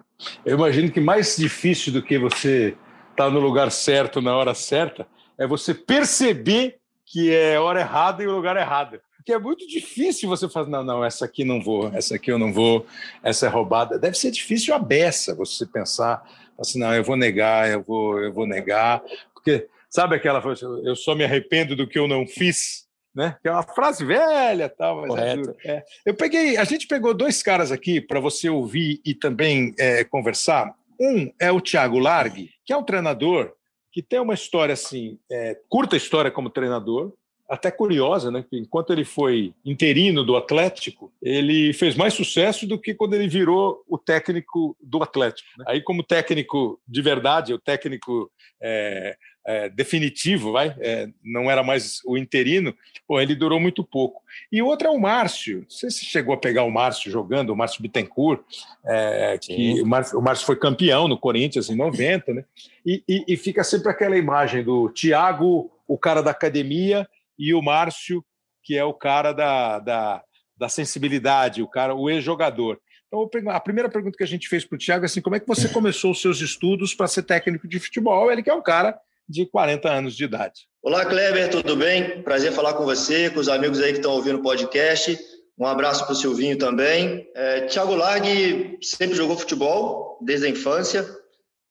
Eu imagino que mais difícil do que você estar tá no lugar certo na hora certa é você perceber que é hora errada e o lugar errado. Porque é muito difícil você fazer, não, não, essa aqui não vou, essa aqui eu não vou, essa é roubada. Deve ser difícil a beça você pensar assim, não, eu vou negar, eu vou, eu vou negar. Porque, sabe aquela eu só me arrependo do que eu não fiz? Né? Que é uma frase velha, tal. Mas Correto. É, eu peguei, a gente pegou dois caras aqui para você ouvir e também é, conversar. Um é o Thiago Largue, que é um treinador que tem uma história assim, é, curta história como treinador, até curiosa, né? Que enquanto ele foi interino do Atlético, ele fez mais sucesso do que quando ele virou o técnico do Atlético. Né? Aí, como técnico de verdade, o técnico é, é, definitivo, vai, é, não era mais o interino, pô, ele durou muito pouco. E outro é o Márcio. Não sei se chegou a pegar o Márcio jogando, o Márcio Bittencourt, é, que o Márcio, o Márcio, foi campeão no Corinthians em 90, né? E, e, e fica sempre aquela imagem do Thiago, o cara da academia, e o Márcio, que é o cara da, da, da sensibilidade, o cara, o ex-jogador. Então, a primeira pergunta que a gente fez para o Thiago é assim: como é que você começou os seus estudos para ser técnico de futebol? Ele que é um cara de 40 anos de idade. Olá, Kleber, tudo bem? Prazer falar com você, com os amigos aí que estão ouvindo o podcast. Um abraço para o Silvinho também. É, Thiago Largue sempre jogou futebol desde a infância,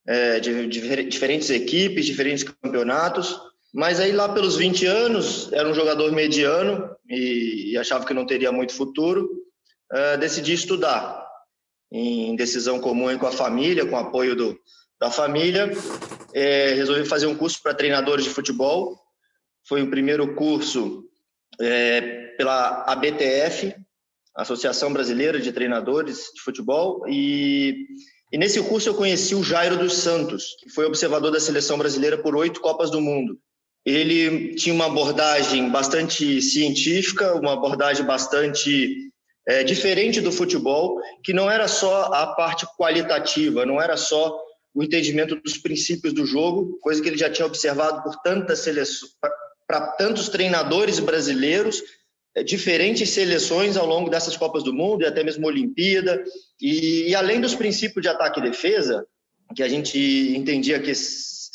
é, de, de, diferentes equipes, diferentes campeonatos. Mas aí lá pelos 20 anos, era um jogador mediano e, achava que não teria muito futuro. Uh, decidi estudar em decisão comum com a família, com apoio do, da família. É, resolvi fazer um curso para treinadores de futebol. Foi o primeiro curso é, pela ABTF, Associação Brasileira de Treinadores de Futebol, e, e nesse curso eu conheci o Jairo dos Santos, que foi observador da seleção brasileira por oito Copas do Mundo. Ele tinha uma abordagem bastante científica, uma abordagem bastante é, diferente do futebol, que não era só a parte qualitativa, não era só o entendimento dos princípios do jogo, coisa que ele já tinha observado por tantas seleções, para tantos treinadores brasileiros, é, diferentes seleções ao longo dessas Copas do Mundo e até mesmo Olimpíada. E, e além dos princípios de ataque e defesa, que a gente entendia que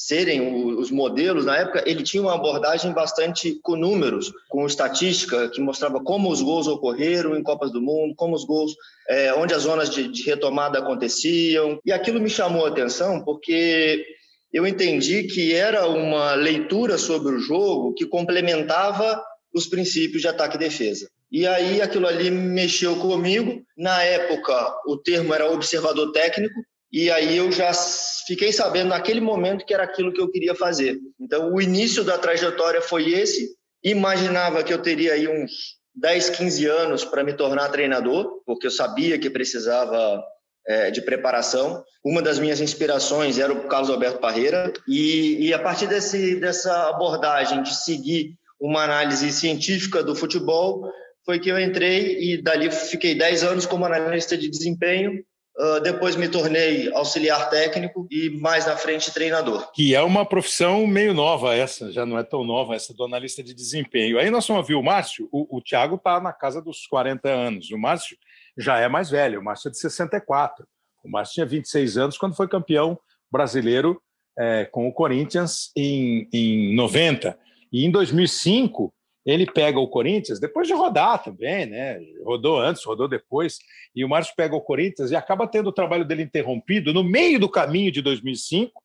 serem os modelos na época, ele tinha uma abordagem bastante com números, com estatística, que mostrava como os gols ocorreram em Copas do Mundo, como os gols, é, onde as zonas de, de retomada aconteciam. E aquilo me chamou a atenção porque eu entendi que era uma leitura sobre o jogo que complementava os princípios de ataque e defesa. E aí aquilo ali mexeu comigo. Na época, o termo era observador técnico, e aí eu já fiquei sabendo naquele momento que era aquilo que eu queria fazer. Então, o início da trajetória foi esse. Imaginava que eu teria aí uns 10, 15 anos para me tornar treinador, porque eu sabia que precisava é, de preparação. Uma das minhas inspirações era o Carlos Alberto Parreira, e, e a partir desse, dessa abordagem de seguir uma análise científica do futebol, foi que eu entrei e dali fiquei 10 anos como analista de desempenho Uh, depois me tornei auxiliar técnico e mais na frente treinador. Que é uma profissão meio nova essa, já não é tão nova essa do analista de desempenho. Aí nós vamos ver o Márcio, o, o Thiago está na casa dos 40 anos, o Márcio já é mais velho, o Márcio é de 64. O Márcio tinha 26 anos quando foi campeão brasileiro é, com o Corinthians em, em 90. E em 2005 ele pega o Corinthians, depois de rodar também, né? Rodou antes, rodou depois, e o Márcio pega o Corinthians e acaba tendo o trabalho dele interrompido no meio do caminho de 2005.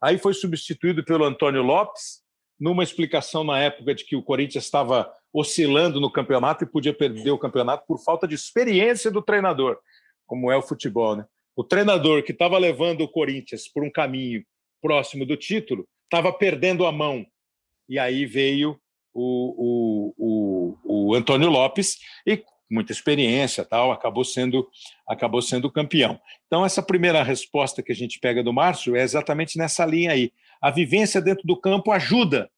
Aí foi substituído pelo Antônio Lopes, numa explicação na época de que o Corinthians estava oscilando no campeonato e podia perder o campeonato por falta de experiência do treinador, como é o futebol, né? O treinador que estava levando o Corinthians por um caminho próximo do título estava perdendo a mão. E aí veio o, o, o, o Antônio Lopes e muita experiência tal acabou sendo acabou sendo campeão. Então essa primeira resposta que a gente pega do Márcio é exatamente nessa linha aí. A vivência dentro do campo ajuda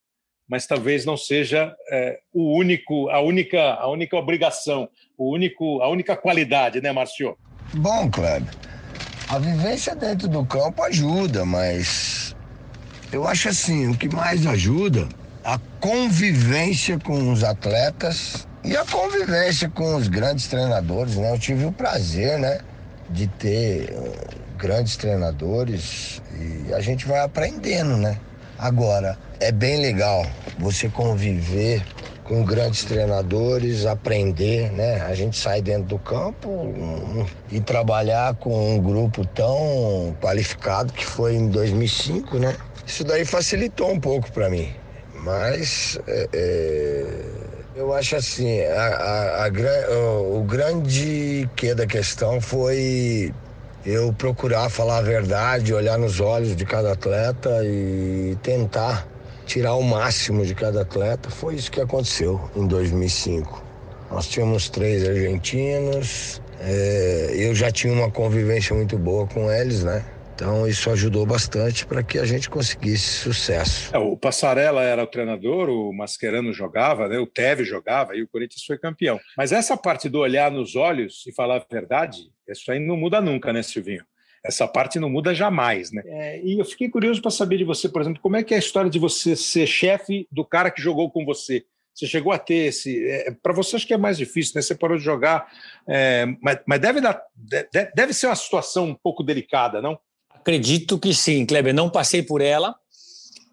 mas talvez não seja é, o único a única a única obrigação o único a única qualidade né Márcio? Bom Kleber a vivência dentro do campo ajuda mas eu acho assim o que mais ajuda a convivência com os atletas e a convivência com os grandes treinadores, né? Eu tive o prazer, né, de ter uh, grandes treinadores e a gente vai aprendendo, né? Agora, é bem legal você conviver com grandes treinadores, aprender, né? A gente sai dentro do campo um, e trabalhar com um grupo tão qualificado que foi em 2005, né? Isso daí facilitou um pouco para mim. Mas é, é, eu acho assim, a, a, a, o, o grande que da questão foi eu procurar falar a verdade, olhar nos olhos de cada atleta e tentar tirar o máximo de cada atleta. Foi isso que aconteceu em 2005. Nós tínhamos três argentinos, é, eu já tinha uma convivência muito boa com eles, né? Então isso ajudou bastante para que a gente conseguisse sucesso. É, o Passarella era o treinador, o Mascherano jogava, né? o Teve jogava e o Corinthians foi campeão. Mas essa parte do olhar nos olhos e falar a verdade, isso aí não muda nunca, né, Silvinho? Essa parte não muda jamais, né? É, e eu fiquei curioso para saber de você, por exemplo, como é que é a história de você ser chefe do cara que jogou com você? Você chegou a ter esse. É, para você, acho que é mais difícil, né? Você parou de jogar, é, mas, mas deve, dar, deve, deve ser uma situação um pouco delicada, não? Acredito que sim, Kleber. Não passei por ela.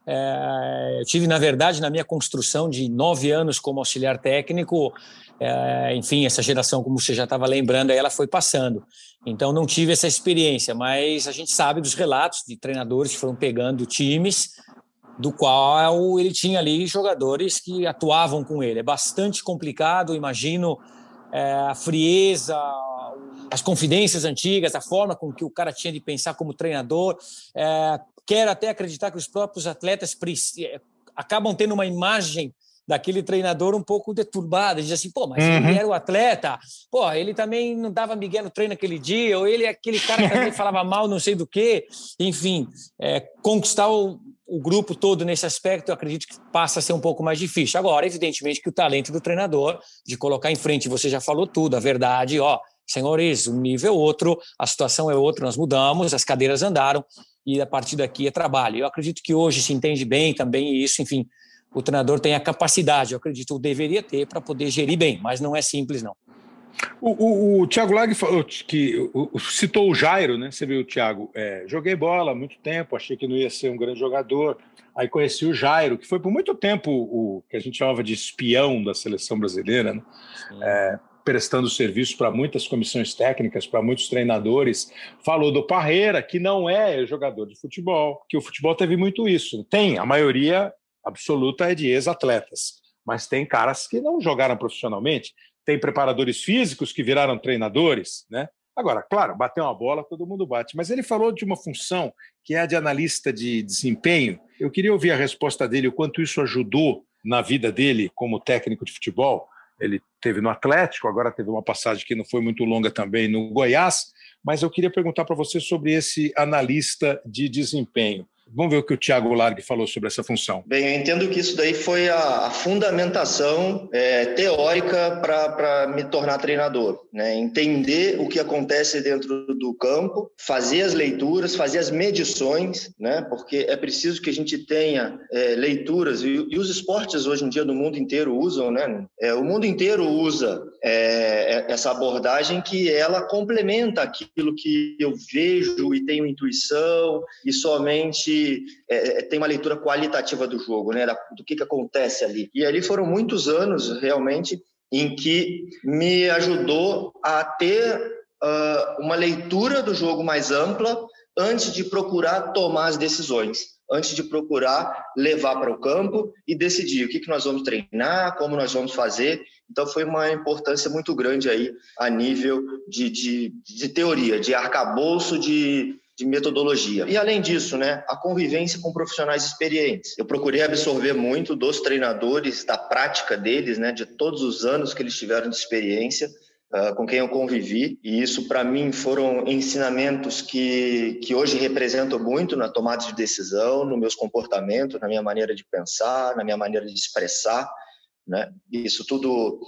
É, eu tive, na verdade, na minha construção de nove anos como auxiliar técnico, é, enfim, essa geração, como você já estava lembrando, ela foi passando. Então, não tive essa experiência, mas a gente sabe dos relatos de treinadores que foram pegando times do qual ele tinha ali jogadores que atuavam com ele. É bastante complicado, imagino, é, a frieza, as confidências antigas, a forma com que o cara tinha de pensar como treinador. É, quero até acreditar que os próprios atletas é, acabam tendo uma imagem daquele treinador um pouco deturbada, diz assim, pô, mas uhum. ele era o atleta, pô, ele também não dava Miguel no treino aquele dia, ou ele é aquele cara que também falava mal não sei do que, enfim, é, conquistar o, o grupo todo nesse aspecto, eu acredito que passa a ser um pouco mais difícil. Agora, evidentemente que o talento do treinador de colocar em frente, você já falou tudo, a verdade, ó, senhores, o nível é outro, a situação é outra, nós mudamos, as cadeiras andaram e a partir daqui é trabalho. Eu acredito que hoje se entende bem também isso, enfim, o treinador tem a capacidade, eu acredito, deveria ter para poder gerir bem, mas não é simples não. O, o, o Thiago Lag falou que o, citou o Jairo, né? Você viu, Thiago? É, joguei bola há muito tempo, achei que não ia ser um grande jogador. Aí conheci o Jairo, que foi por muito tempo o que a gente chamava de espião da seleção brasileira, né? É, prestando serviço para muitas comissões técnicas, para muitos treinadores. Falou do Parreira, que não é jogador de futebol, que o futebol teve muito isso. Tem, a maioria absoluta é de ex-atletas, mas tem caras que não jogaram profissionalmente tem preparadores físicos que viraram treinadores, né? Agora, claro, bater uma bola todo mundo bate, mas ele falou de uma função que é a de analista de desempenho. Eu queria ouvir a resposta dele, o quanto isso ajudou na vida dele como técnico de futebol. Ele teve no Atlético, agora teve uma passagem que não foi muito longa também no Goiás, mas eu queria perguntar para você sobre esse analista de desempenho. Vamos ver o que o Tiago Largue falou sobre essa função. Bem, eu entendo que isso daí foi a, a fundamentação é, teórica para me tornar treinador. Né? Entender o que acontece dentro do campo, fazer as leituras, fazer as medições, né? porque é preciso que a gente tenha é, leituras, e, e, os esportes hoje em dia no mundo inteiro usam, né? É, o mundo inteiro usa é, é, essa abordagem que ela complementa aquilo que eu vejo e tenho intuição e somente é, é, tem uma leitura qualitativa do jogo, né, do que, que acontece ali. E ali foram muitos anos, realmente, em que me ajudou a ter uh, uma leitura do jogo mais ampla antes de procurar tomar as decisões, antes de procurar levar para o campo e decidir o que, que nós vamos treinar, como nós vamos fazer. Então, foi uma importância muito grande aí a nível de, de, de teoria, de arcabouço de, de metodologia. E além disso, né, a convivência com profissionais experientes. Eu procurei absorver muito dos treinadores, da prática deles, né, de todos os anos que eles tiveram de experiência, uh, com quem eu convivi. E isso, para mim, foram ensinamentos que, que hoje representam muito na tomada de decisão, no meus comportamentos, na minha maneira de pensar, na minha maneira de expressar. Né? Isso tudo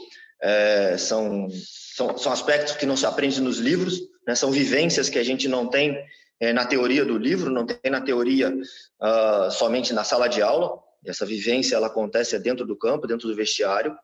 é, são, são, são aspectos que não se aprende nos livros, né? são vivências que a gente não tem é, na teoria do livro, não tem na teoria uh, somente na sala de aula. Essa vivência ela acontece dentro do campo, dentro do vestiário,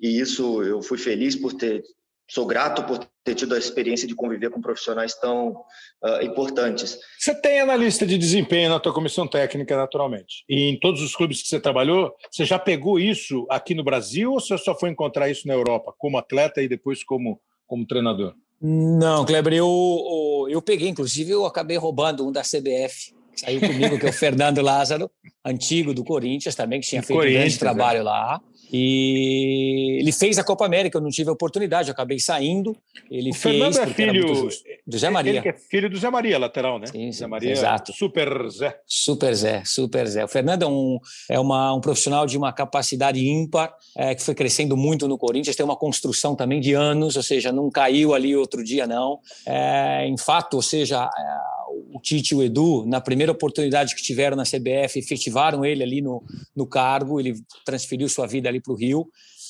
e isso eu fui feliz por ter, sou grato por ter tido a experiência de conviver com profissionais tão uh, importantes. Você tem analista de desempenho na tua comissão técnica, naturalmente. E em todos os clubes que você trabalhou, você já pegou isso aqui no Brasil ou você só foi encontrar isso na Europa, como atleta e depois como, como treinador? Não, Kleber, eu, eu peguei, inclusive, eu acabei roubando um da CBF. Saiu comigo, que é o Fernando Lázaro, antigo do Corinthians também, que tinha feito um grande trabalho é. lá. E ele fez a Copa América, eu não tive a oportunidade, eu acabei saindo. Ele o fez. Fernando é filho do Zé Maria. Ele é filho do Zé Maria, lateral, né? Sim, sim, Zé Maria, exato. Super Zé. Super Zé, super Zé. O Fernando é um, é uma, um profissional de uma capacidade ímpar, é, que foi crescendo muito no Corinthians, tem uma construção também de anos, ou seja, não caiu ali outro dia, não. É, em fato, ou seja, é, o Tite e o Edu, na primeira oportunidade que tiveram na CBF, efetivaram ele ali no, no cargo, ele transferiu sua vida ali para o Rio.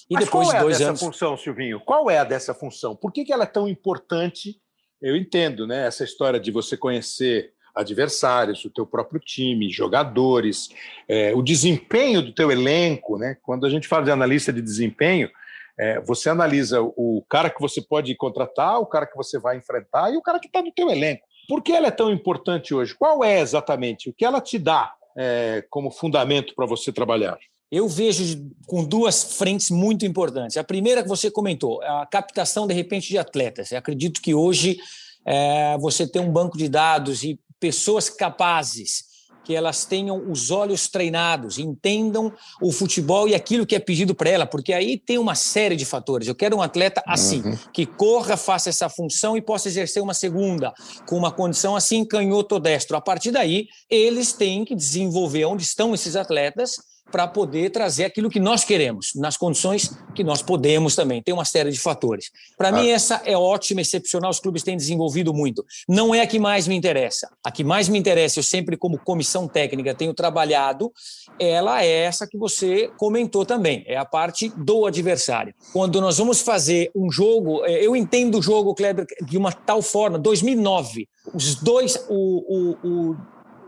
E Mas depois qual é de dois a dessa anos... função, Silvinho? Qual é a dessa função? Por que, que ela é tão importante? Eu entendo, né? Essa história de você conhecer adversários, o teu próprio time, jogadores, é, o desempenho do teu elenco, né? Quando a gente fala de analista de desempenho, é, você analisa o cara que você pode contratar, o cara que você vai enfrentar e o cara que está no teu elenco. Por que ela é tão importante hoje? Qual é exatamente o que ela te dá é, como fundamento para você trabalhar? eu vejo com duas frentes muito importantes. A primeira que você comentou, a captação, de repente, de atletas. Eu acredito que hoje é, você tem um banco de dados e pessoas capazes que elas tenham os olhos treinados, entendam o futebol e aquilo que é pedido para ela, porque aí tem uma série de fatores. Eu quero um atleta assim, uhum. que corra, faça essa função e possa exercer uma segunda, com uma condição assim, canhoto destro. A partir daí, eles têm que desenvolver onde estão esses atletas para poder trazer aquilo que nós queremos, nas condições que nós podemos também. Tem uma série de fatores. Para ah. mim, essa é ótima, excepcional, os clubes têm desenvolvido muito. Não é a que mais me interessa. A que mais me interessa, eu sempre, como comissão técnica, tenho trabalhado, ela é essa que você comentou também, é a parte do adversário. Quando nós vamos fazer um jogo, é, eu entendo o jogo, Kleber, de uma tal forma, 2009, os dois, o, o, o,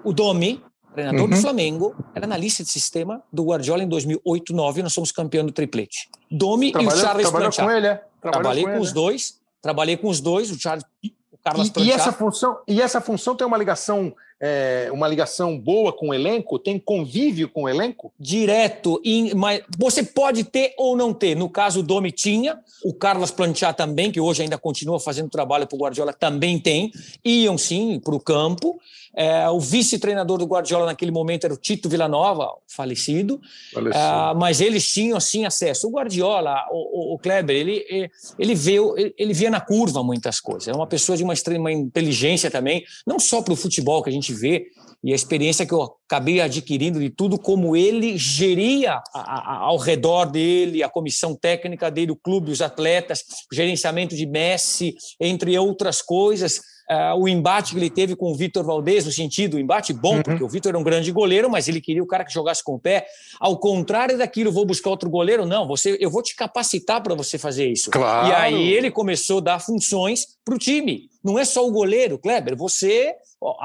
o Domi, treinador uhum. do Flamengo, era analista de sistema do Guardiola em 2008, 2009, nós somos campeão do triplete. Domi Trabalhou, e o Charles Planchard. com ele, é? Trabalhei com, com os dois, trabalhei com os dois, o Charles o Carlos e, e, essa função E essa função tem uma ligação é, uma ligação boa com o elenco? Tem convívio com o elenco? Direto. Em, mas você pode ter ou não ter. No caso, o Domi tinha, o Carlos Planchá também, que hoje ainda continua fazendo trabalho para o Guardiola, também tem. Iam sim para o campo. É, o vice-treinador do Guardiola naquele momento era o Tito Villanova, falecido, falecido. É, mas eles tinham assim acesso. O Guardiola, o, o, o Kleber, ele, ele, veio, ele, ele via na curva muitas coisas. É uma pessoa de uma extrema inteligência também, não só para o futebol que a gente vê, e a experiência que eu acabei adquirindo de tudo, como ele geria a, a, ao redor dele, a comissão técnica dele, o clube, os atletas, o gerenciamento de Messi, entre outras coisas uh, o embate que ele teve com o Vitor Valdez, no sentido, embate bom, uhum. porque o Vitor era um grande goleiro, mas ele queria o cara que jogasse com o pé. Ao contrário daquilo, vou buscar outro goleiro, não, você, eu vou te capacitar para você fazer isso. Claro. E aí ele começou a dar funções para o time. Não é só o goleiro, Kleber, você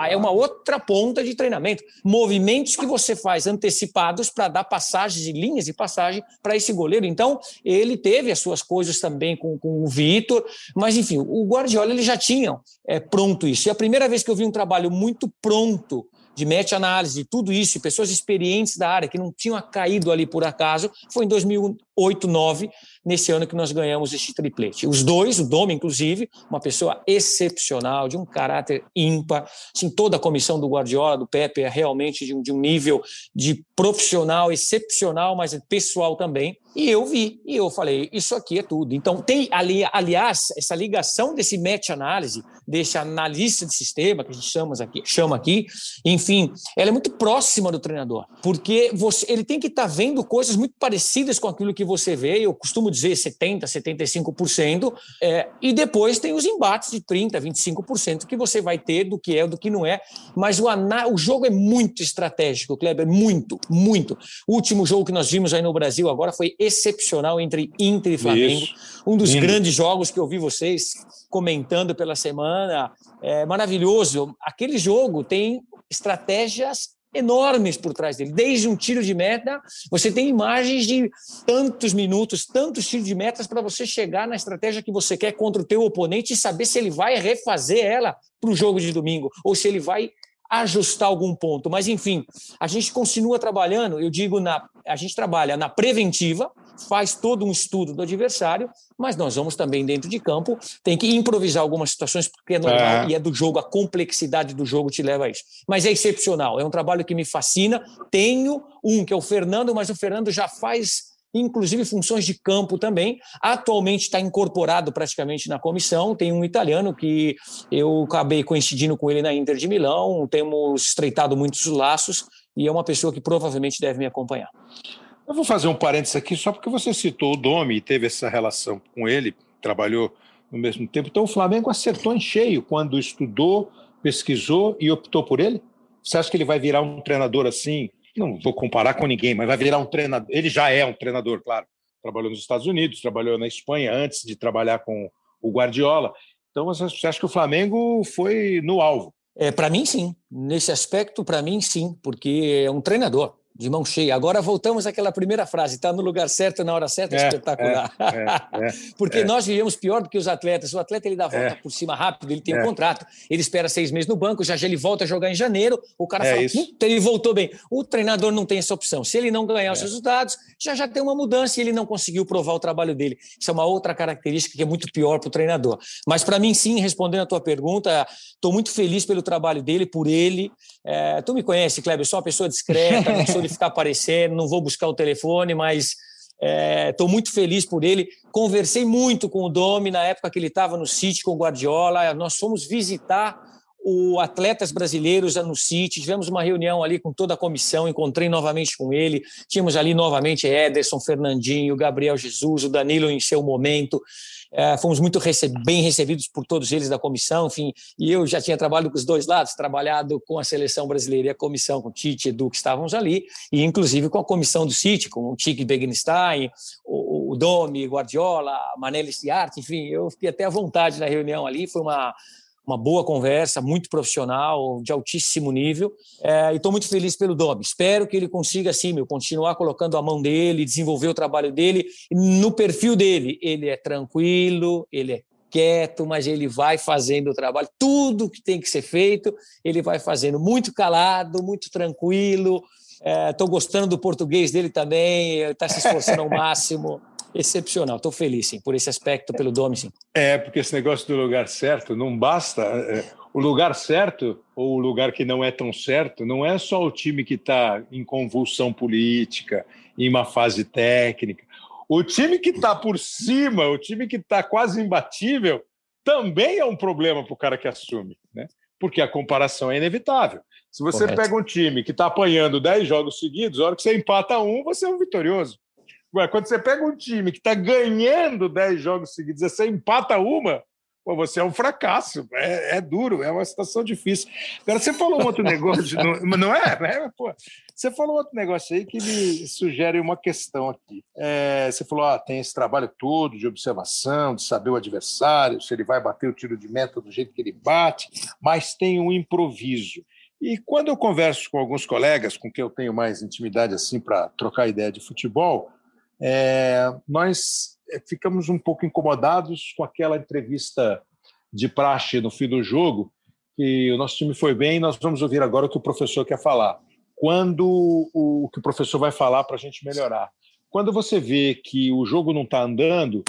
é uma outra ponta de treinamento. Movimentos que você faz antecipados para dar passagens e linhas de passagem para esse goleiro. Então, ele teve as suas coisas também com, com o Vitor, mas enfim, o Guardiola ele já tinha é, pronto isso. E a primeira vez que eu vi um trabalho muito pronto de meta-análise, de tudo isso, e pessoas experientes da área que não tinham caído ali por acaso, foi em 2008, 2009, nesse ano que nós ganhamos este triplete. Os dois, o Dom, inclusive, uma pessoa excepcional, de um caráter ímpar. Assim, toda a comissão do Guardiola, do Pepe, é realmente de um, de um nível de profissional excepcional, mas é pessoal também. E eu vi, e eu falei, isso aqui é tudo. Então, tem, ali, aliás, essa ligação desse match-análise, desse analista de sistema, que a gente chama aqui, chama aqui, enfim, ela é muito próxima do treinador, porque você, ele tem que estar tá vendo coisas muito parecidas com aquilo que você vê, eu costumo dizer 70%, 75%, é, e depois tem os embates de 30%, 25% que você vai ter do que é do que não é. Mas o, o jogo é muito estratégico, Kleber, muito, muito. O último jogo que nós vimos aí no Brasil agora foi excepcional entre Inter e Flamengo. Isso. Um dos Lindo. grandes jogos que eu vi vocês comentando pela semana. É maravilhoso. Aquele jogo tem estratégias enormes por trás dele. Desde um tiro de meta, você tem imagens de tantos minutos, tantos tiros de metas para você chegar na estratégia que você quer contra o teu oponente e saber se ele vai refazer ela para o jogo de domingo ou se ele vai ajustar algum ponto. Mas, enfim, a gente continua trabalhando, eu digo, na, a gente trabalha na preventiva, faz todo um estudo do adversário, mas nós vamos também dentro de campo, tem que improvisar algumas situações, porque é normal é. e é do jogo, a complexidade do jogo te leva a isso. Mas é excepcional, é um trabalho que me fascina. Tenho um, que é o Fernando, mas o Fernando já faz inclusive funções de campo também. Atualmente está incorporado praticamente na comissão. Tem um italiano que eu acabei coincidindo com ele na Inter de Milão, temos estreitado muitos laços e é uma pessoa que provavelmente deve me acompanhar. Eu vou fazer um parênteses aqui, só porque você citou o Domi e teve essa relação com ele, trabalhou no mesmo tempo. Então o Flamengo acertou em cheio quando estudou, pesquisou e optou por ele? Você acha que ele vai virar um treinador assim, não vou comparar com ninguém, mas vai virar um treinador. Ele já é um treinador, claro. Trabalhou nos Estados Unidos, trabalhou na Espanha antes de trabalhar com o Guardiola. Então você acha que o Flamengo foi no alvo? É, para mim, sim. Nesse aspecto, para mim, sim, porque é um treinador de mão cheia. Agora voltamos àquela primeira frase: está no lugar certo, na hora certa, é, espetacular. É, é, é Porque é. nós vivemos pior do que os atletas. O atleta ele dá a volta é. por cima rápido, ele tem um contrato, ele espera seis meses no banco, já, já ele volta a jogar em janeiro, o cara fala, ele voltou bem. O treinador não tem essa opção. Se ele não ganhar os resultados, já já tem uma mudança e ele não conseguiu provar o trabalho dele. Isso é uma outra característica que é muito pior para o treinador. Mas para mim, sim, respondendo a tua pergunta, estou muito feliz pelo trabalho dele, por ele. tu me conhece, Kleber, eu sou uma pessoa discreta, não sou de ficar aparecendo, não vou buscar o telefone, mas estou é, muito feliz por ele. Conversei muito com o Domi na época que ele estava no City com o Guardiola. Nós fomos visitar o atletas brasileiros no City, tivemos uma reunião ali com toda a comissão, encontrei novamente com ele, tínhamos ali novamente Ederson, Fernandinho, Gabriel Jesus, o Danilo em seu momento, é, fomos muito bem recebidos por todos eles da comissão, enfim, e eu já tinha trabalhado com os dois lados, trabalhado com a seleção brasileira e a comissão, com o Tite e Edu, que estávamos ali, e inclusive com a comissão do City, com o Tite Begenstein, o, o Domi, Guardiola, Manelli Stiart, enfim, eu fiquei até à vontade na reunião ali, foi uma uma boa conversa, muito profissional, de altíssimo nível. É, e estou muito feliz pelo Domi. Espero que ele consiga, assim, meu, continuar colocando a mão dele, desenvolver o trabalho dele. No perfil dele, ele é tranquilo, ele é quieto, mas ele vai fazendo o trabalho. Tudo que tem que ser feito, ele vai fazendo. Muito calado, muito tranquilo. Estou é, gostando do português dele também, está se esforçando ao máximo excepcional. Estou feliz, sim, por esse aspecto, pelo Domi, sim. É, porque esse negócio do lugar certo não basta. É, o lugar certo ou o lugar que não é tão certo não é só o time que está em convulsão política, em uma fase técnica. O time que está por cima, o time que está quase imbatível, também é um problema para o cara que assume, né? porque a comparação é inevitável. Se você Correto. pega um time que está apanhando 10 jogos seguidos, a hora que você empata um, você é um vitorioso. Quando você pega um time que está ganhando 10 jogos seguidos e você empata uma, pô, você é um fracasso. É, é, duro, é uma situação difícil. Agora, você falou um outro negócio, não, não é? é pô, você falou outro negócio aí que me sugere uma questão aqui. É, você falou, ah, tem esse trabalho todo de observação, de saber o adversário, se ele vai bater o tiro de meta do jeito que ele bate, mas tem um improviso. E quando eu converso com alguns colegas com quem eu tenho mais intimidade assim para trocar ideia de futebol, é, nós é, ficamos um pouco incomodados com aquela entrevista de praxe no fim do jogo, que o nosso time foi bem, nós vamos ouvir agora o que o professor quer falar. Quando o, o que o professor vai falar para a gente melhorar. Quando você vê que o jogo não está andando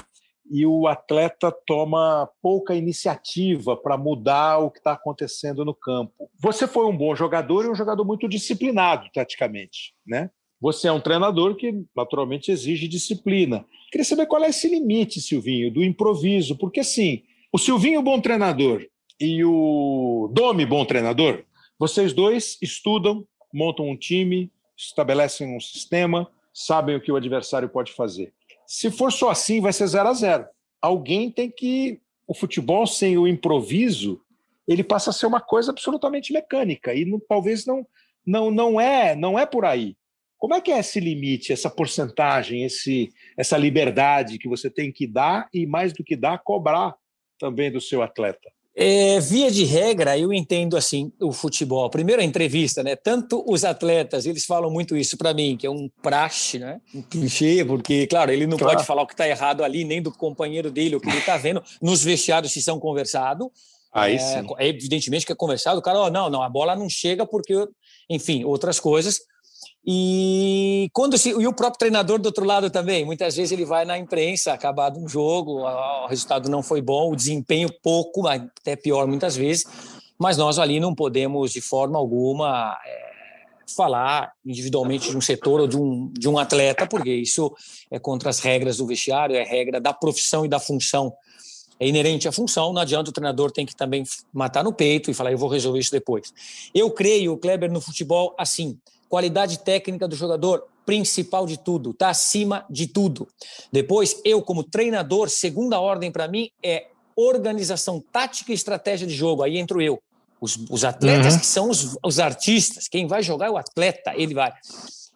e o atleta toma pouca iniciativa para mudar o que está acontecendo no campo. Você foi um bom jogador e um jogador muito disciplinado, taticamente, né? Você é um treinador que naturalmente exige disciplina. Queria saber qual é esse limite, Silvinho, do improviso, porque assim, o Silvinho bom treinador e o Domi bom treinador, vocês dois estudam, montam um time, estabelecem um sistema, sabem o que o adversário pode fazer. Se for só assim, vai ser 0 a 0. Alguém tem que o futebol sem o improviso, ele passa a ser uma coisa absolutamente mecânica e não, talvez não não não é, não é por aí. Como é que é esse limite, essa porcentagem, esse, essa liberdade que você tem que dar e, mais do que dar, cobrar também do seu atleta? É, via de regra, eu entendo assim o futebol. Primeiro a entrevista, né? Tanto os atletas, eles falam muito isso para mim, que é um praxe, né? Um clichê, porque, claro, ele não claro. pode falar o que está errado ali, nem do companheiro dele, o que ele está vendo. Nos vestiários, se são conversado. Aí é, sim. é evidentemente que é conversado. O cara, oh, não, não, a bola não chega porque, enfim, outras coisas. E quando se, e o próprio treinador do outro lado também, muitas vezes ele vai na imprensa, acabado um jogo, o resultado não foi bom, o desempenho pouco, até pior muitas vezes, mas nós ali não podemos de forma alguma é, falar individualmente de um setor ou de um, de um atleta, porque isso é contra as regras do vestiário, é regra da profissão e da função é inerente à função, não adianta o treinador tem que também matar no peito e falar, eu vou resolver isso depois. Eu creio, Kleber, no futebol, assim, qualidade técnica do jogador, principal de tudo, está acima de tudo. Depois, eu, como treinador, segunda ordem para mim é organização tática e estratégia de jogo. Aí entro eu. Os, os atletas uhum. que são os, os artistas, quem vai jogar é o atleta, ele vai.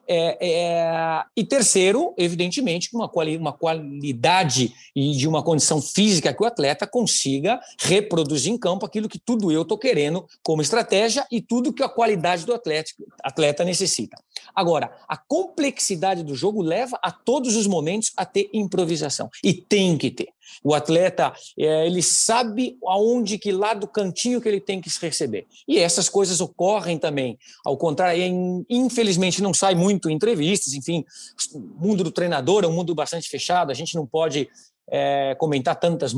É, é, e terceiro, evidentemente, uma, quali, uma qualidade e de uma condição física que o atleta consiga reproduzir em campo aquilo que tudo eu estou querendo como estratégia e tudo que a qualidade do atleta, atleta necessita. Agora, a complexidade do jogo leva a todos os momentos a ter improvisação. E tem que ter. O atleta, é, ele sabe aonde, que lado, cantinho que ele tem que se receber. E essas coisas ocorrem também. Ao contrário, infelizmente não sai muito em entrevistas, enfim, o mundo do treinador é um mundo bastante fechado, a gente não pode é, comentar tantas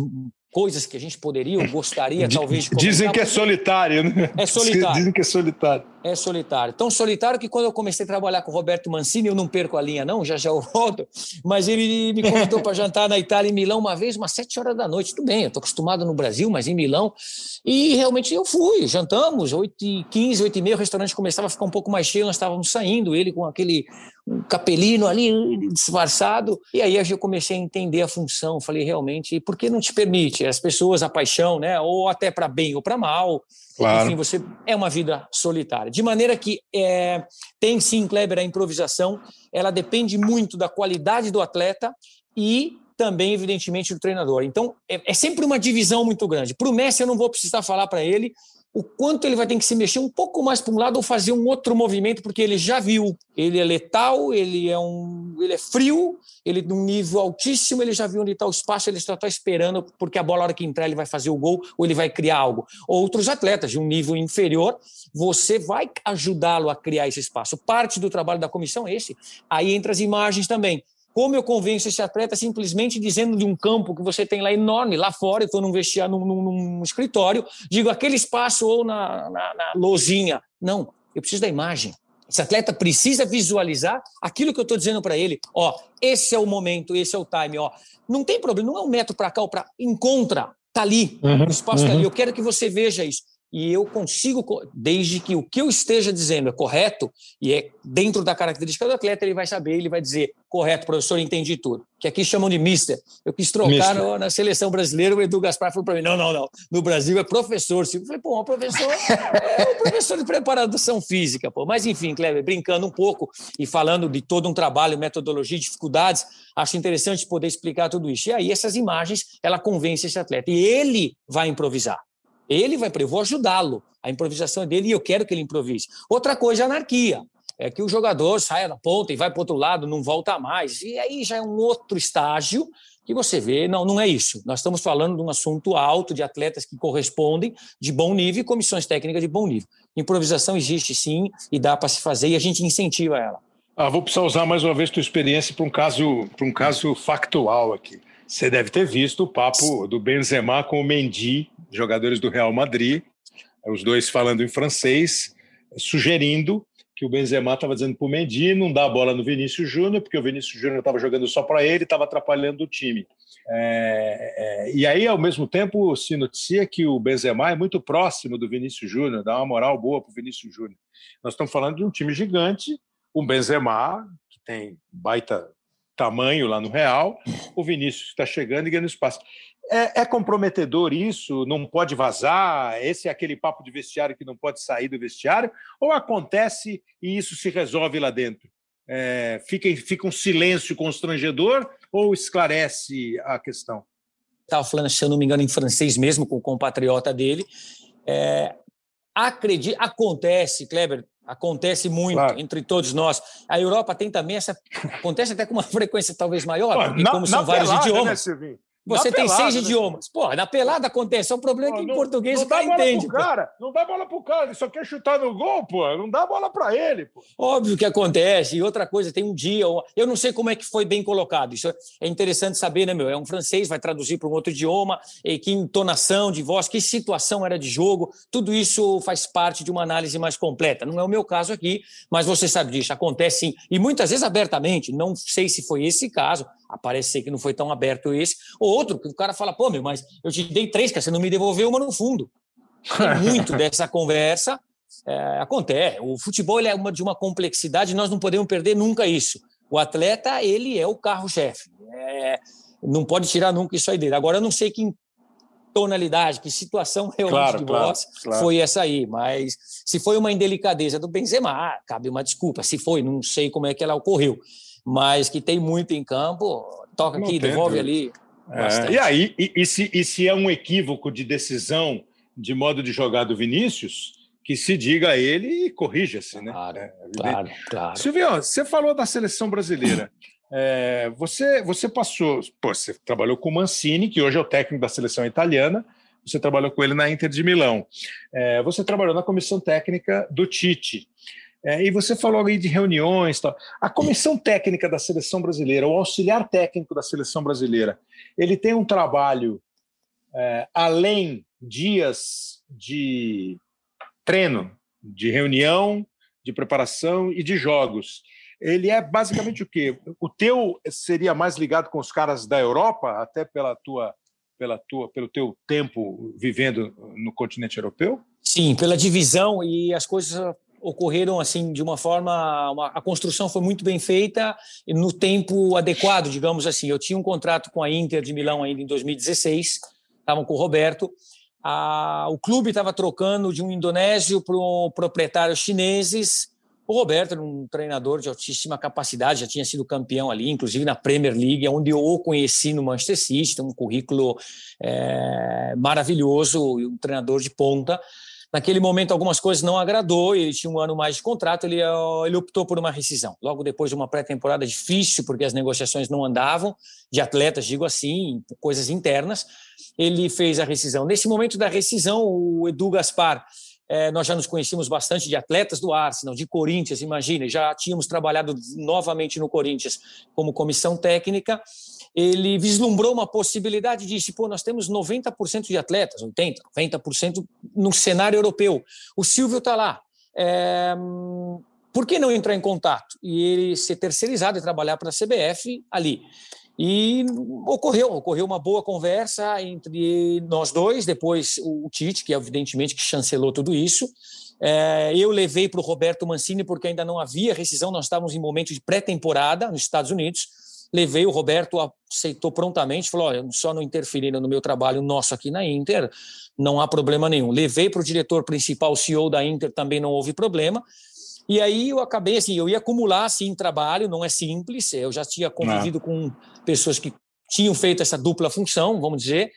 coisas que a gente poderia ou gostaria, talvez, de Dizem que é solitário, né? É solitário. Dizem que é solitário. É solitário. Tão solitário que quando eu comecei a trabalhar com o Roberto Mancini, eu não perco a linha, não, já já eu volto, mas ele me convidou para jantar na Itália, em Milão, uma vez, umas sete horas da noite. Tudo bem, eu estou acostumado no Brasil, mas em Milão. E realmente eu fui, jantamos, 8h15, 8h30, o restaurante começava a ficar um pouco mais cheio, nós estávamos saindo, ele com aquele um capelino ali, disfarçado. E aí eu comecei a entender a função. Falei, realmente, por que não te permite? As pessoas, a paixão, né? Ou até para bem ou para mal. Claro. Enfim, você é uma vida solitária. De maneira que é, tem sim, Kleber, a improvisação, ela depende muito da qualidade do atleta e também, evidentemente, do treinador. Então, é, é sempre uma divisão muito grande. Para o Messi, eu não vou precisar falar para ele o quanto ele vai ter que se mexer um pouco mais para um lado ou fazer um outro movimento, porque ele já viu. Ele é letal, ele é um, ele é frio, ele num nível altíssimo, ele já viu onde está o espaço, ele só está esperando, porque a bola, na hora que entrar, ele vai fazer o gol ou ele vai criar algo. Outros atletas de um nível inferior, você vai ajudá-lo a criar esse espaço. Parte do trabalho da comissão é esse. Aí entra as imagens também. Como eu convenço esse atleta simplesmente dizendo de um campo que você tem lá enorme, lá fora, eu estou num vestiário, num, num, num, escritório, digo aquele espaço ou na, na, na lozinha. Não, eu preciso da imagem. Esse atleta precisa visualizar aquilo que eu estou dizendo para ele. Ó, esse é o momento, esse é o time. Ó, não tem problema, não é um metro para cá ou para encontra, tá ali, uhum, o espaço uhum. tá ali. Uhum. Eu quero que você veja isso e eu consigo, desde que o que eu esteja dizendo é correto e é dentro da característica do atleta, ele vai saber, ele vai dizer, correto, professor, entendi tudo. Que aqui chamam de mister. Eu quis trocar no, na seleção brasileira, o Edu Gaspar falou para mim, não, não, não, no Brasil é professor. Eu falei, pô, o professor é o professor de preparação física, pô. Mas enfim, Kleber, brincando um pouco e falando de todo um trabalho, metodologia, dificuldades, acho interessante poder explicar tudo isso. E aí essas imagens, ela convence esse atleta. E ele vai improvisar. Ele vai, eu vou ajudá-lo. A improvisação é dele e eu quero que ele improvise. Outra coisa é anarquia. É que o jogador saia da ponta e vai para o outro lado, não volta mais. E aí já é um outro estágio que você vê, não, não é isso. Nós estamos falando de um assunto alto, de atletas que correspondem, de bom nível e comissões técnicas de bom nível. Improvisação existe sim e dá para se fazer e a gente incentiva ela. Ah, vou precisar usar mais uma vez tua experiência para um caso, para um caso factual aqui. Você deve ter visto o papo do Benzema com o Mendy jogadores do Real Madrid, os dois falando em francês, sugerindo que o Benzema estava dizendo para o Mendy não dar a bola no Vinícius Júnior, porque o Vinícius Júnior estava jogando só para ele, estava atrapalhando o time. É, é, e aí, ao mesmo tempo, se noticia que o Benzema é muito próximo do Vinícius Júnior, dá uma moral boa para o Vinícius Júnior. Nós estamos falando de um time gigante, o Benzema, que tem baita tamanho lá no Real, o Vinícius está chegando e ganhando espaço. É, é, comprometedor isso? Não pode vazar? Esse é aquele papo de vestiário que não pode sair do vestiário? Ou acontece e isso se resolve lá dentro? É, fica, fica um silêncio constrangedor ou esclarece a questão? Estava falando, se eu não me engano, em francês mesmo, com o compatriota dele. É, acredito, acontece, Kleber, acontece muito claro. entre todos nós. A Europa tem também essa. Acontece até com uma frequência talvez maior, porque, na, como são vários pelada, né, idiomas. Né, você na tem pelada, seis né? idiomas. Pô, na pelada acontece. É um problema pô, que em não, português não o cara entende. Cara, não dá bola pro cara, ele só quer chutar no gol, pô. Não dá bola para ele, pô. Óbvio que acontece. E outra coisa, tem um dia. Eu não sei como é que foi bem colocado. Isso é interessante saber, né, meu? É um francês, vai traduzir para um outro idioma, e que entonação de voz, que situação era de jogo. Tudo isso faz parte de uma análise mais completa. Não é o meu caso aqui, mas você sabe disso. Acontece sim. E muitas vezes abertamente. Não sei se foi esse caso aparece ser que não foi tão aberto esse. Ou outro, que o cara fala, pô, meu, mas eu te dei três, que você não me devolveu uma no fundo. Tem muito dessa conversa. É, acontece. O futebol é uma, de uma complexidade, nós não podemos perder nunca isso. O atleta, ele é o carro-chefe. É, não pode tirar nunca isso aí dele. Agora, eu não sei que tonalidade, que situação realmente claro, de claro, claro. foi essa aí. Mas se foi uma indelicadeza do Benzema, cabe uma desculpa. Se foi, não sei como é que ela ocorreu mas que tem muito em campo, toca aqui, devolve ali. É. E aí, e, e, se, e se é um equívoco de decisão de modo de jogar do Vinícius, que se diga a ele e corrija-se, né? Claro, é, claro, claro. Silvio, você falou da seleção brasileira. É, você, você passou, pô, você trabalhou com o Mancini, que hoje é o técnico da seleção italiana, você trabalhou com ele na Inter de Milão. É, você trabalhou na comissão técnica do Tite. É, e você falou aí de reuniões. Tal. A comissão técnica da seleção brasileira, o auxiliar técnico da seleção brasileira, ele tem um trabalho é, além dias de treino, de reunião, de preparação e de jogos. Ele é basicamente o quê? O teu seria mais ligado com os caras da Europa, até pela tua, pela tua, pelo teu tempo vivendo no continente europeu? Sim, pela divisão e as coisas ocorreram assim de uma forma, uma, a construção foi muito bem feita no tempo adequado, digamos assim. Eu tinha um contrato com a Inter de Milão ainda em 2016, estavam com o Roberto. A, o clube estava trocando de um indonésio para um proprietário chineses. O Roberto era um treinador de altíssima capacidade, já tinha sido campeão ali, inclusive na Premier League, onde eu o conheci no Manchester City, tem um currículo é, maravilhoso, um treinador de ponta. Naquele momento, algumas coisas não agradou, ele tinha um ano mais de contrato, ele, ele optou por uma rescisão. Logo depois de uma pré-temporada difícil, porque as negociações não andavam, de atletas, digo assim, coisas internas, ele fez a rescisão. Nesse momento da rescisão, o Edu Gaspar, é, nós já nos conhecíamos bastante de atletas do Arsenal, de Corinthians, imagine, já tínhamos trabalhado novamente no Corinthians como comissão técnica, ele vislumbrou uma possibilidade e disse: pô, nós temos 90% de atletas, 80%, 90% no cenário europeu. O Silvio está lá. É, por que não entrar em contato? E ele ser terceirizado e trabalhar para a CBF ali. E ocorreu, ocorreu uma boa conversa entre nós dois, depois o Tite, que evidentemente que chancelou tudo isso. É, eu levei para o Roberto Mancini porque ainda não havia rescisão, nós estávamos em momento de pré-temporada nos Estados Unidos levei o Roberto, aceitou prontamente, falou: olha, só não interferindo no meu trabalho nosso aqui na Inter, não há problema nenhum. Levei para o diretor principal, o CEO da Inter, também não houve problema. E aí eu acabei assim, eu ia acumular assim trabalho, não é simples. Eu já tinha convivido não. com pessoas que tinham feito essa dupla função, vamos dizer.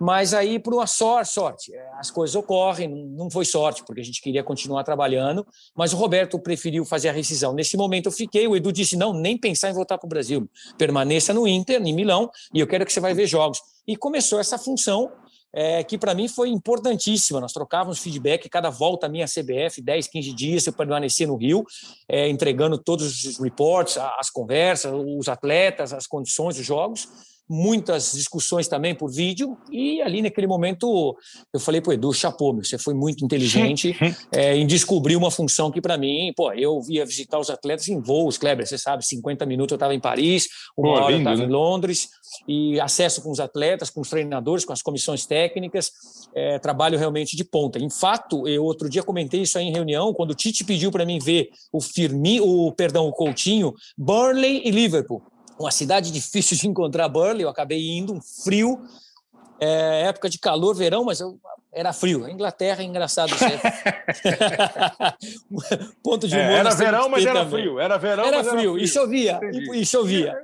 Mas aí, por uma sorte, sorte, é, as coisas ocorrem, não foi sorte, porque a gente queria continuar trabalhando, mas o Roberto preferiu fazer a rescisão. Nesse momento eu fiquei, o Edu disse: não, nem pensar em voltar para o Brasil, permaneça no Inter, em Milão, e eu quero que você vai ver jogos. E começou essa função, é, que para mim foi importantíssima. Nós trocávamos feedback cada volta minha CBF, 10, 15 dias, eu permanecia no Rio, é, entregando todos os reports, as conversas, os atletas, as condições dos jogos muitas discussões também por vídeo, e ali naquele momento eu falei para o Edu, chapô, meu, você foi muito inteligente é, em descobrir uma função que para mim, pô, eu ia visitar os atletas em voos, Kleber, você sabe, 50 minutos eu estava em Paris, uma pô, hora lindo, eu estava né? em Londres, e acesso com os atletas, com os treinadores, com as comissões técnicas, é, trabalho realmente de ponta. Em fato, eu outro dia comentei isso aí em reunião, quando o Tite pediu para mim ver o Firmi, o perdão, o Coutinho, Burnley e Liverpool uma cidade difícil de encontrar Burley, eu acabei indo, um frio, é, época de calor, verão, mas eu, era frio. A Inglaterra é engraçado Ponto de humor. É, era verão, mas era também. frio. Era verão, era frio. Era frio. E chovia. E, e, chovia.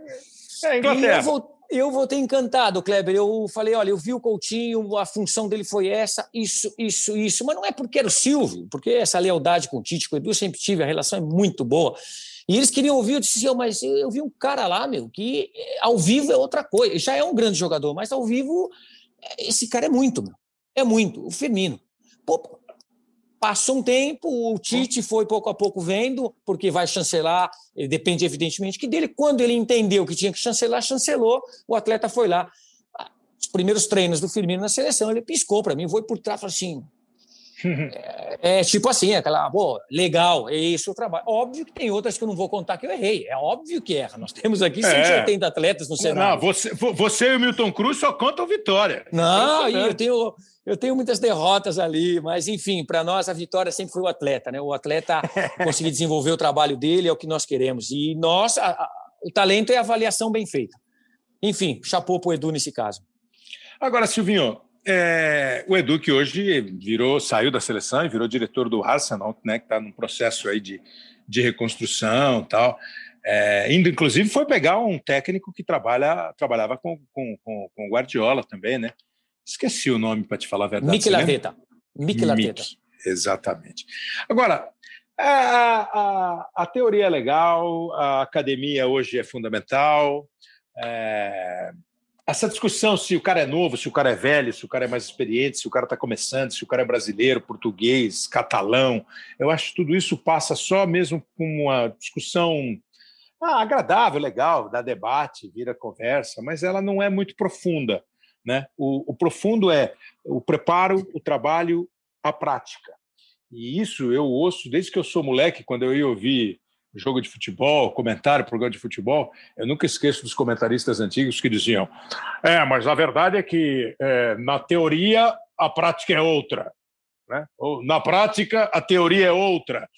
É, Inglaterra. E eu, voltei encantado, Kleber. Eu falei, olha, eu vi o Coutinho, a função dele foi essa, isso, isso, isso. Mas não é porque era o Silvio, porque essa lealdade com o Tite, com o Edu, sempre tive, a relação é muito boa. E eles queriam ouvir, eu disse assim, mas eu vi um cara lá, meu, que eh, ao vivo é outra coisa. Já é um grande jogador, mas ao vivo, eh, esse cara é muito, meu. É muito. O Firmino. Pô, passou um tempo, o Tite foi pouco a pouco vendo, porque vai chancelar, ele depende evidentemente que dele. Quando ele entendeu que tinha que chancelar, chancelou, o atleta foi lá. Os primeiros treinos do Firmino na seleção, ele piscou para mim, foi por trás, falou assim, é, é, tipo assim, aquela, pô, legal, é isso o trabalho. Óbvio que tem outras que eu não vou contar que eu errei. É óbvio que erra. Nós temos aqui 180 é. atletas no cenário. Não, você, você e o Milton Cruz só contam vitória. Não, e eu tenho, eu tenho muitas derrotas ali, mas enfim, para nós a vitória sempre foi o atleta, né? O atleta conseguir desenvolver o trabalho dele é o que nós queremos. E nós, a, a, o talento é a avaliação bem feita. Enfim, chapou para o Edu nesse caso. Agora, Silvinho, é, o Edu, que hoje virou, saiu da seleção e virou diretor do Arsenal, né, que está num processo aí de, de reconstrução tal. É, indo, inclusive, foi pegar um técnico que trabalha, trabalhava com, com, com, com Guardiola também, né? Esqueci o nome para te falar a verdade. Mikel Arteta. Mikel Arteta. Exatamente. Agora, a, a, a, teoria é legal, a academia hoje é fundamental. É, essa discussão se o cara é novo, se o cara é velho, se o cara é mais experiente, se o cara está começando, se o cara é brasileiro, português, catalão, eu acho que tudo isso passa só mesmo com uma discussão ah, agradável, legal, dá debate, vira conversa, mas ela não é muito profunda. Né? O, o profundo é o preparo, o trabalho, a prática. E isso eu ouço desde que eu sou moleque, quando eu ia ouvir jogo de futebol, comentário, programa de futebol, eu nunca esqueço dos comentaristas antigos que diziam: é, mas a verdade é que é, na teoria a prática é outra, né? Ou, na prática a teoria é outra.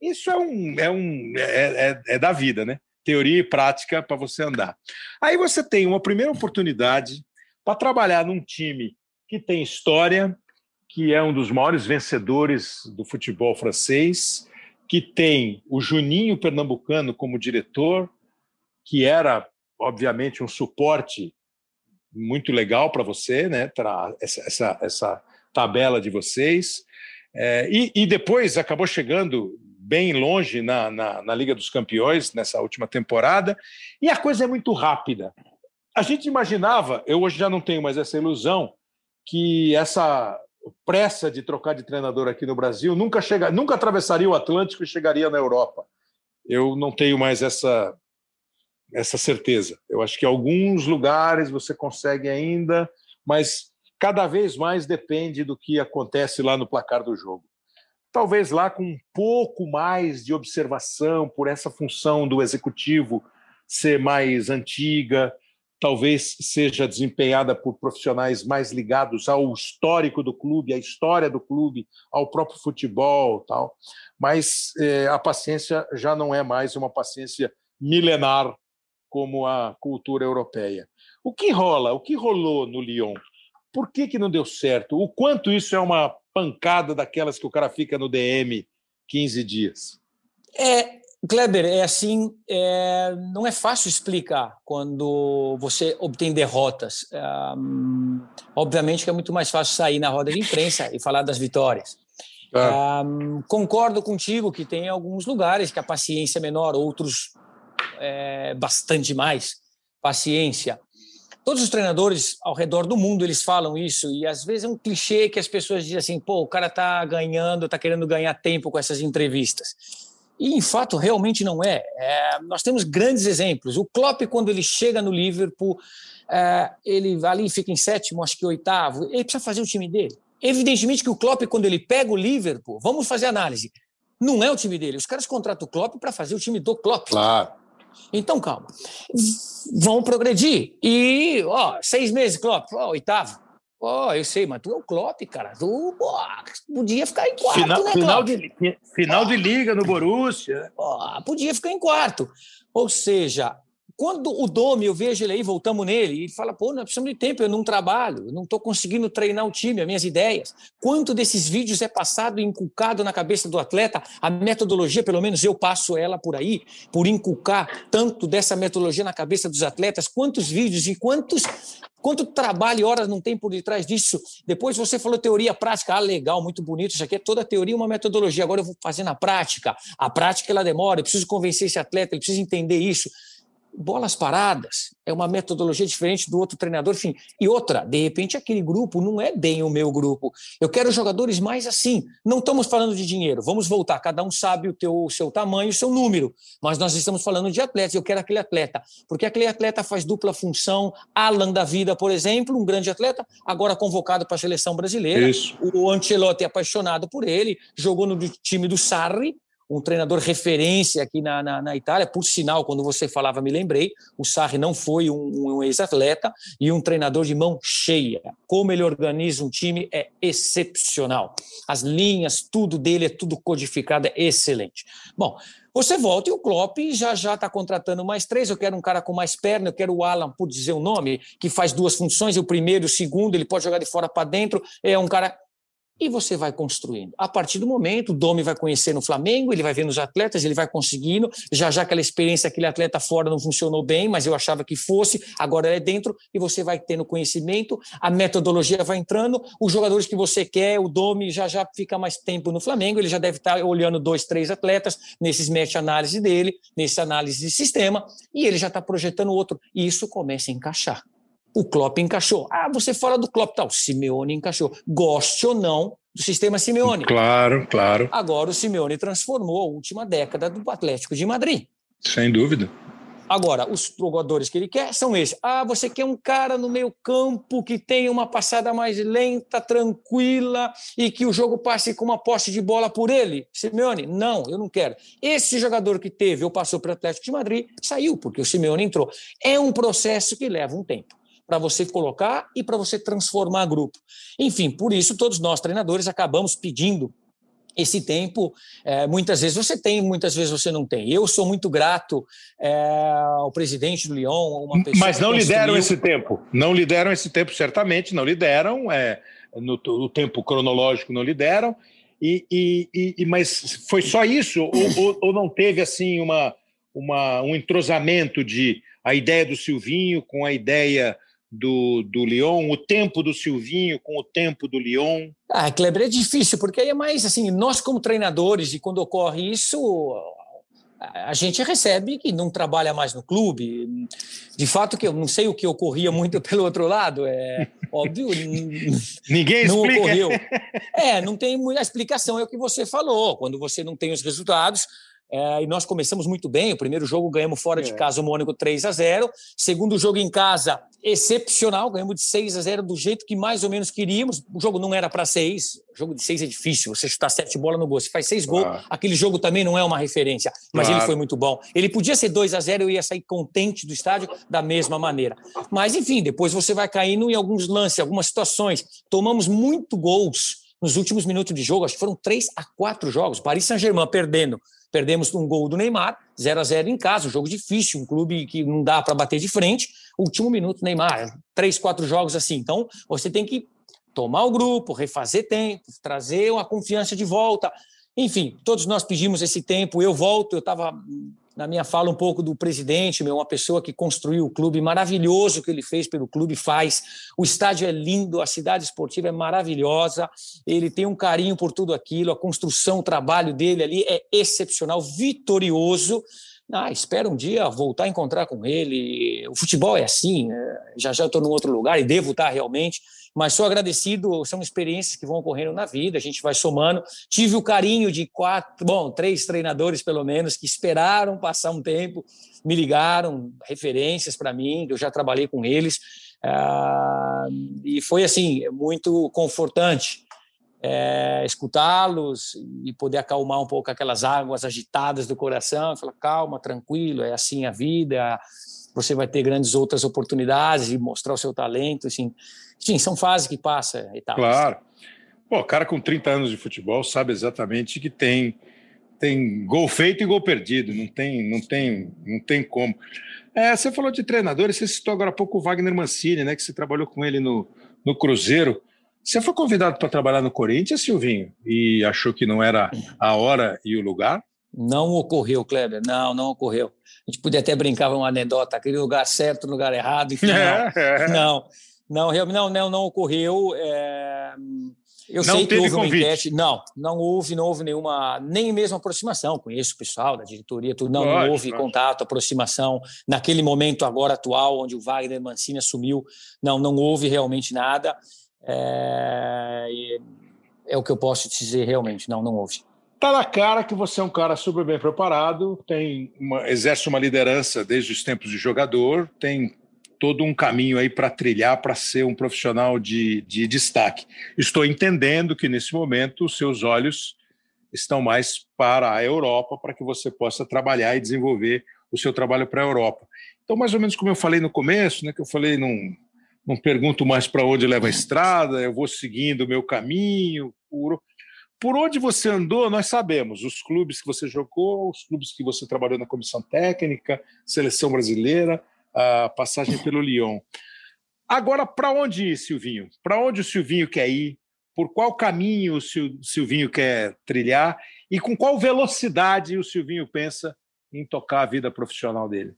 Isso é um é um é, é, é da vida, né? Teoria e prática para você andar. Aí você tem uma primeira oportunidade para trabalhar num time que tem história, que é um dos maiores vencedores do futebol francês, que tem o Juninho Pernambucano como diretor, que era, obviamente, um suporte muito legal para você, né, para essa, essa, essa, tabela de vocês. É, e, e, depois acabou chegando bem longe na, na, na Liga dos Campeões nessa última temporada, e a coisa é muito rápida. A gente imaginava, eu hoje já não tenho mais essa ilusão, que essa pressa de trocar de treinador aqui no Brasil nunca chega, nunca atravessaria o Atlântico e chegaria na Europa. Eu não tenho mais essa essa certeza. Eu acho que alguns lugares você consegue ainda, mas cada vez mais depende do que acontece lá no placar do jogo. Talvez lá com um pouco mais de observação por essa função do executivo ser mais antiga, talvez seja desempenhada por profissionais mais ligados ao histórico do clube, à história do clube, ao próprio futebol, tal. Mas é, a paciência já não é mais uma paciência milenar como a cultura europeia. O que rola? O que rolou no Lyon? Por que, que não deu certo? O quanto isso é uma pancada daquelas que o cara fica no DM 15 dias? É, Kleber, é assim, é, não é fácil explicar quando você obtém derrotas. É, obviamente que é muito mais fácil sair na roda de imprensa e falar das vitórias. Ah. É, concordo contigo que tem alguns lugares que a paciência é menor, outros é, bastante mais paciência. Todos os treinadores ao redor do mundo eles falam isso e às vezes é um clichê que as pessoas dizem assim, pô, o cara tá ganhando, tá querendo ganhar tempo com essas entrevistas. E, em fato, realmente não é. é. Nós temos grandes exemplos. O Klopp, quando ele chega no Liverpool, é, ele ali fica em sétimo, acho que oitavo, ele precisa fazer o time dele. Evidentemente que o Klopp, quando ele pega o Liverpool, vamos fazer análise, não é o time dele. Os caras contratam o Klopp para fazer o time do Klopp. Claro. Então, calma. Vão progredir. E, ó, seis meses, Klopp, ó, oitavo. Pô, eu sei, mas tu é o Klopp, cara. Tu podia ficar em quarto, final, né, final de, final de liga no Borussia. Pô, podia ficar em quarto. Ou seja, quando o Domi, eu vejo ele aí, voltamos nele, e fala, pô, nós precisamos de tempo, eu não trabalho, eu não estou conseguindo treinar o time, as minhas ideias. Quanto desses vídeos é passado e inculcado na cabeça do atleta? A metodologia, pelo menos eu passo ela por aí, por inculcar tanto dessa metodologia na cabeça dos atletas, quantos vídeos e quantos Quanto trabalho e horas não tem por detrás disso? Depois você falou teoria prática. Ah, legal, muito bonito. Isso aqui é toda teoria uma metodologia. Agora eu vou fazer na prática. A prática ela demora. Eu preciso convencer esse atleta, ele precisa entender isso bolas paradas, é uma metodologia diferente do outro treinador, enfim. E outra, de repente aquele grupo não é bem o meu grupo. Eu quero jogadores mais assim. Não estamos falando de dinheiro, vamos voltar, cada um sabe o teu o seu tamanho, o seu número, mas nós estamos falando de atletas, eu quero aquele atleta, porque aquele atleta faz dupla função, Alan da vida, por exemplo, um grande atleta, agora convocado para a seleção brasileira. Isso. O Ancelotti é apaixonado por ele, jogou no time do Sarri, um treinador referência aqui na, na, na, Itália. Por sinal, quando você falava, me lembrei, o Sarri não foi um, um ex-atleta e um treinador de mão cheia. Como ele organiza um time é excepcional. As linhas, tudo dele é tudo codificado, é excelente. Bom, você volta e o Klopp já já está contratando mais três. Eu quero um cara com mais perna, eu quero o Alan, por dizer o nome, que faz duas funções, o primeiro e o segundo, ele pode jogar de fora para dentro. É um cara e você vai construindo. A partir do momento, o Domi vai conhecer no Flamengo, ele vai ver nos atletas, ele vai conseguindo. Já já aquela experiência, aquele atleta fora não funcionou bem, mas eu achava que fosse, agora é dentro, e você vai tendo conhecimento, a metodologia vai entrando, os jogadores que você quer, o Domi já já fica mais tempo no Flamengo, ele já deve estar olhando dois, três atletas nesses meta-análise dele, nessa análise de sistema, e ele já está projetando outro. E isso começa a encaixar. O Klopp encaixou. Ah, você fala do Klopp, tal. Simeone encaixou. Goste ou não do sistema Simeone. Claro, claro. Agora o Simeone transformou a última década do Atlético de Madrid. Sem dúvida. Agora, os jogadores que ele quer são esses. Ah, você quer um cara no meio campo que tenha uma passada mais lenta, tranquila e que o jogo passe com uma posse de bola por ele? Simeone, não, eu não quero. Esse jogador que teve ou passou para o Atlético de Madrid saiu, porque o Simeone entrou. É um processo que leva um tempo para você colocar e para você transformar grupo. Enfim, por isso todos nós treinadores acabamos pedindo esse tempo, é, muitas vezes você tem, muitas vezes você não tem. Eu sou muito grato é, ao presidente do Lyon, uma pessoa Mas não lhe deram esse tempo. Não lhe deram esse tempo, certamente, não lhe deram. É, no, tempo cronológico não lhe deram. E, e, e, mas foi só isso? ou, ou, ou não teve assim uma, uma, um entrosamento de a ideia do Silvinho com a ideia do, do Lyon, o tempo do Silvinho com o tempo do Lyon? Ah, Kleber, é difícil, porque aí é mais assim, nós como treinadores, e quando ocorre isso, a gente recebe que não trabalha mais no clube. De fato, que eu não sei o que ocorria muito pelo outro lado, é óbvio. Ninguém não explica. ocorreu. É, não tem muita explicação, é o que você falou. Quando você não tem os resultados, é, e nós começamos muito bem. O primeiro jogo ganhamos fora é. de casa o Mônaco 3 a 0. Segundo jogo em casa, excepcional, ganhamos de 6 a 0 do jeito que mais ou menos queríamos. O jogo não era para 6. O jogo de 6 é difícil, você chutar sete bolas no gol. Se faz seis gols, ah. aquele jogo também não é uma referência. Mas claro. ele foi muito bom. Ele podia ser 2 a 0 eu ia sair contente do estádio da mesma maneira. Mas, enfim, depois você vai caindo em alguns lances, algumas situações. Tomamos muito gols nos últimos minutos de jogo, acho que foram três a quatro jogos. Paris Saint-Germain perdendo Perdemos um gol do Neymar, 0 a 0 em casa, um jogo difícil, um clube que não dá para bater de frente. Último minuto, Neymar, três, quatro jogos assim. Então, você tem que tomar o grupo, refazer tempo, trazer uma confiança de volta. Enfim, todos nós pedimos esse tempo. Eu volto, eu estava na minha fala um pouco do presidente, meu, uma pessoa que construiu o clube, maravilhoso que ele fez pelo clube, faz. O estádio é lindo, a cidade esportiva é maravilhosa, ele tem um carinho por tudo aquilo, a construção, o trabalho dele ali é excepcional, vitorioso. Ah, espero um dia voltar a encontrar com ele. O futebol é assim, né? já já estou num outro lugar e devo estar realmente mas sou agradecido, são experiências que vão ocorrendo na vida, a gente vai somando. Tive o carinho de quatro, bom, três treinadores pelo menos, que esperaram passar um tempo, me ligaram, referências para mim, eu já trabalhei com eles, ah, e foi assim, muito confortante. É, escutá-los e poder acalmar um pouco aquelas águas agitadas do coração, falar calma, tranquilo, é assim a vida, você vai ter grandes outras oportunidades de mostrar o seu talento, assim. Sim, são fases que passa, etapas. Claro. Pô, cara com 30 anos de futebol sabe exatamente que tem tem gol feito e gol perdido, não tem, não tem, não tem como. É, você falou de treinadores, você citou agora há pouco o Wagner Mancini, né, que você trabalhou com ele no, no Cruzeiro. Você foi convidado para trabalhar no Corinthians, Silvinho, e achou que não era a hora e o lugar? Não ocorreu, Kleber, não, não ocorreu. A gente podia até brincar uma anedota, aquele lugar certo, lugar errado, enfim, é, é. não, não, realmente não, não, não ocorreu. É... Eu não sei que houve convite. uma enquete. Não, não houve, não houve nenhuma, nem mesmo aproximação. Conheço o pessoal da diretoria, tudo. Não, não houve contato, aproximação. Naquele momento agora atual, onde o Wagner Mancini assumiu, não, não houve realmente nada. É, é o que eu posso te dizer realmente. Não, não houve. Tá na cara que você é um cara super bem preparado, tem uma, exerce uma liderança desde os tempos de jogador, tem todo um caminho aí para trilhar para ser um profissional de, de destaque. Estou entendendo que nesse momento os seus olhos estão mais para a Europa, para que você possa trabalhar e desenvolver o seu trabalho para a Europa. Então, mais ou menos como eu falei no começo, né, que eu falei, não, não pergunto mais para onde leva a estrada, eu vou seguindo o meu caminho, puro. Por onde você andou, nós sabemos. Os clubes que você jogou, os clubes que você trabalhou na comissão técnica, seleção brasileira, a passagem pelo Lyon. Agora, para onde ir, Silvinho? Para onde o Silvinho quer ir? Por qual caminho o Silvinho quer trilhar? E com qual velocidade o Silvinho pensa em tocar a vida profissional dele?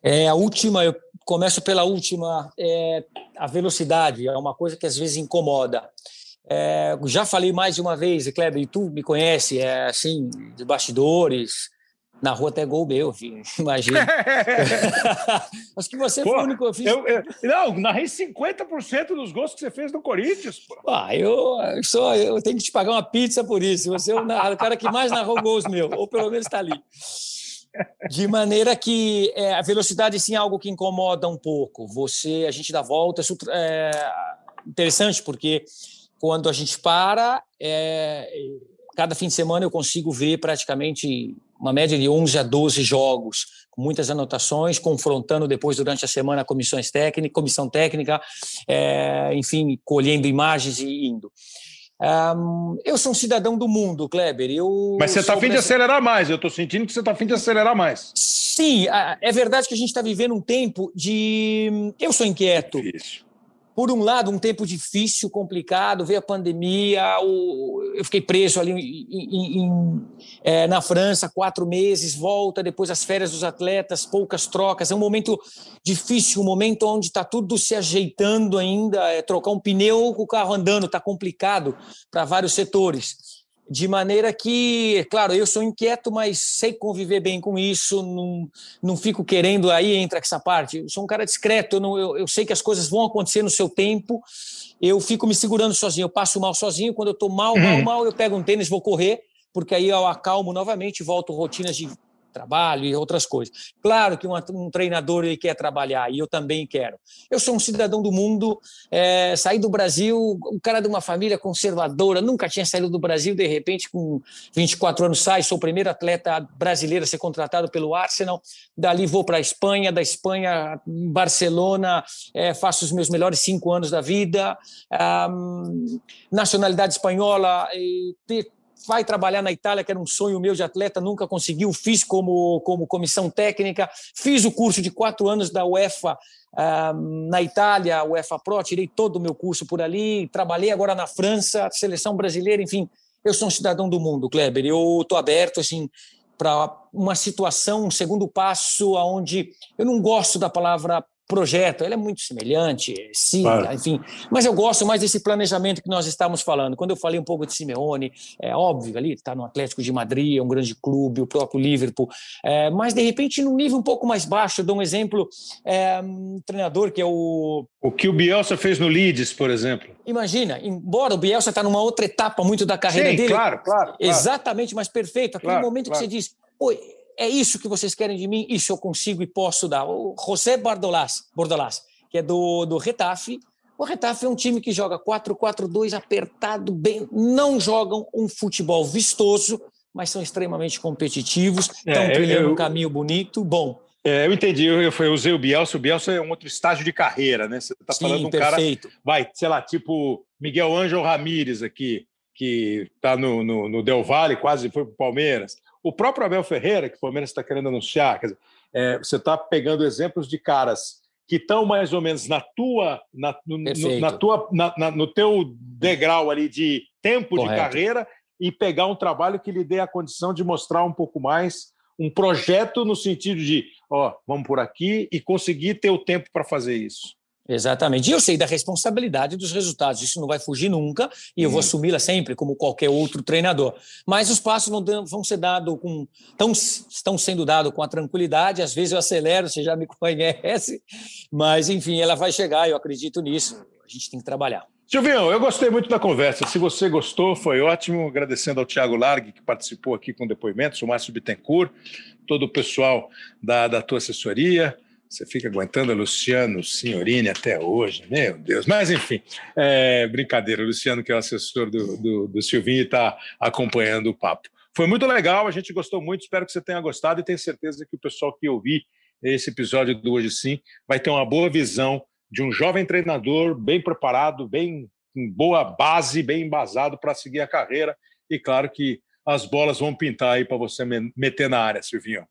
É, a última, eu começo pela última, é, a velocidade é uma coisa que às vezes incomoda. É, já falei mais de uma vez, Kleber, e tu me conhece, é assim, de bastidores, na rua até gol meu, filho. imagina. Acho que você pô, foi o único. Eu fiz... eu, eu, não, narrei 50% dos gols que você fez no Corinthians. Pô. Ah, eu, sou, eu tenho que te pagar uma pizza por isso. Você é o, o cara que mais narrou gols meu, ou pelo menos está ali. De maneira que é, a velocidade sim é algo que incomoda um pouco. Você, a gente dá volta, é interessante porque quando a gente para, é, cada fim de semana eu consigo ver praticamente uma média de 11 a 12 jogos, com muitas anotações, confrontando depois durante a semana comissões técnicas, comissão técnica, é, enfim, colhendo imagens e indo. Um, eu sou um cidadão do mundo, Kleber. Eu Mas você está afim de acelerar mais. Eu estou sentindo que você está afim de acelerar mais. Sim, é verdade que a gente está vivendo um tempo de. Eu sou inquieto. Difícil por um lado, um tempo difícil, complicado, veio a pandemia, eu fiquei preso ali em, em, é, na França quatro meses, volta, depois as férias dos atletas, poucas trocas. É um momento difícil, um momento onde está tudo se ajeitando ainda. É, trocar um pneu com o carro andando está complicado para vários setores. De maneira que, claro, eu sou inquieto, mas sei conviver bem com isso, não, não fico querendo, aí entra essa parte. Eu sou um cara discreto, eu, não, eu, eu sei que as coisas vão acontecer no seu tempo, eu fico me segurando sozinho, eu passo mal sozinho, quando eu estou mal, mal, uhum. mal, eu pego um tênis, vou correr, porque aí eu acalmo novamente, volto rotinas de trabalho e outras coisas. Claro que um, treinador ele quer trabalhar e eu também quero. Eu sou um cidadão do mundo, é, saí do Brasil, um cara de uma família conservadora, nunca tinha saído do Brasil, de repente, com 24 anos, sai, sou o primeiro atleta brasileiro a ser contratado pelo Arsenal. Dali vou para a Espanha, da Espanha, Barcelona, é, faço os meus melhores cinco anos da vida. Um, nacionalidade espanhola, ter vai trabalhar na Itália, que era um sonho meu de atleta, nunca conseguiu, fiz como, como comissão técnica, fiz o curso de quatro anos da UEFA uh, na Itália, UEFA Pro, tirei todo o meu curso por ali, trabalhei agora na França, seleção brasileira, enfim, eu sou um cidadão do mundo, Kleber, eu estou aberto, assim, para uma situação, um segundo passo, aonde eu não gosto da palavra projeto, ele é muito semelhante, sim, claro. enfim. Mas eu gosto mais desse planejamento que nós estamos falando. Quando eu falei um pouco de Simeone, é óbvio, ali está no Atlético de Madrid, é um grande clube, o próprio Liverpool, é, mas de repente num nível um pouco mais baixo, eu dou um exemplo, é, um treinador que é o... O que o Bielsa fez no Leeds, por exemplo. Imagina, embora o Bielsa está numa outra etapa muito da carreira Sim, dele. claro, claro. claro. Exatamente, mas perfeito. Aquele claro, momento claro. que você diz, é isso que vocês querem de mim, isso eu consigo e posso dar. O José Bordolás, Bordolás que é do, do Retafe, o Retafe é um time que joga 4-4-2 apertado, bem, não jogam um futebol vistoso, mas são extremamente competitivos, estão é, trilhando eu, um caminho bonito, bom. É, eu entendi, eu, eu usei o Bielsa, o Bielsa é um outro estágio de carreira, né? Você está falando de um perfeito. cara, vai, sei lá, tipo Miguel Ângelo Ramírez aqui, que está no, no, no, Del Valle, quase foi para o Palmeiras. O próprio Abel Ferreira, que o Palmeiras está querendo anunciar, quer dizer, é, você está pegando exemplos de caras que estão mais ou menos na tua, na, no, na tua, na, na, no teu degrau ali de tempo Correto. de carreira e pegar um trabalho que lhe dê a condição de mostrar um pouco mais um projeto no sentido de, ó, vamos por aqui e conseguir ter o tempo para fazer isso. Exatamente. E eu sei da responsabilidade dos resultados, isso não vai fugir nunca, e eu vou uhum. assumi-la sempre, como qualquer outro treinador. Mas os passos vão, vão ser dados com. Tão, estão sendo dados com a tranquilidade, às vezes eu acelero, você já me conhece, mas enfim, ela vai chegar, eu acredito nisso. A gente tem que trabalhar. Silvio, eu gostei muito da conversa. Se você gostou, foi ótimo. Agradecendo ao Tiago Largue, que participou aqui com depoimentos, o Márcio Bittencourt, todo o pessoal da, da tua assessoria. Você fica aguentando a Luciano Signorini até hoje, meu Deus. Mas, enfim, é brincadeira. O Luciano, que é o assessor do, do, do Silvinho, está acompanhando o papo. Foi muito legal, a gente gostou muito. Espero que você tenha gostado e tenho certeza que o pessoal que ouvir esse episódio do Hoje Sim vai ter uma boa visão de um jovem treinador bem preparado, bem com boa base, bem embasado para seguir a carreira. E claro que as bolas vão pintar aí para você meter na área, Silvinho.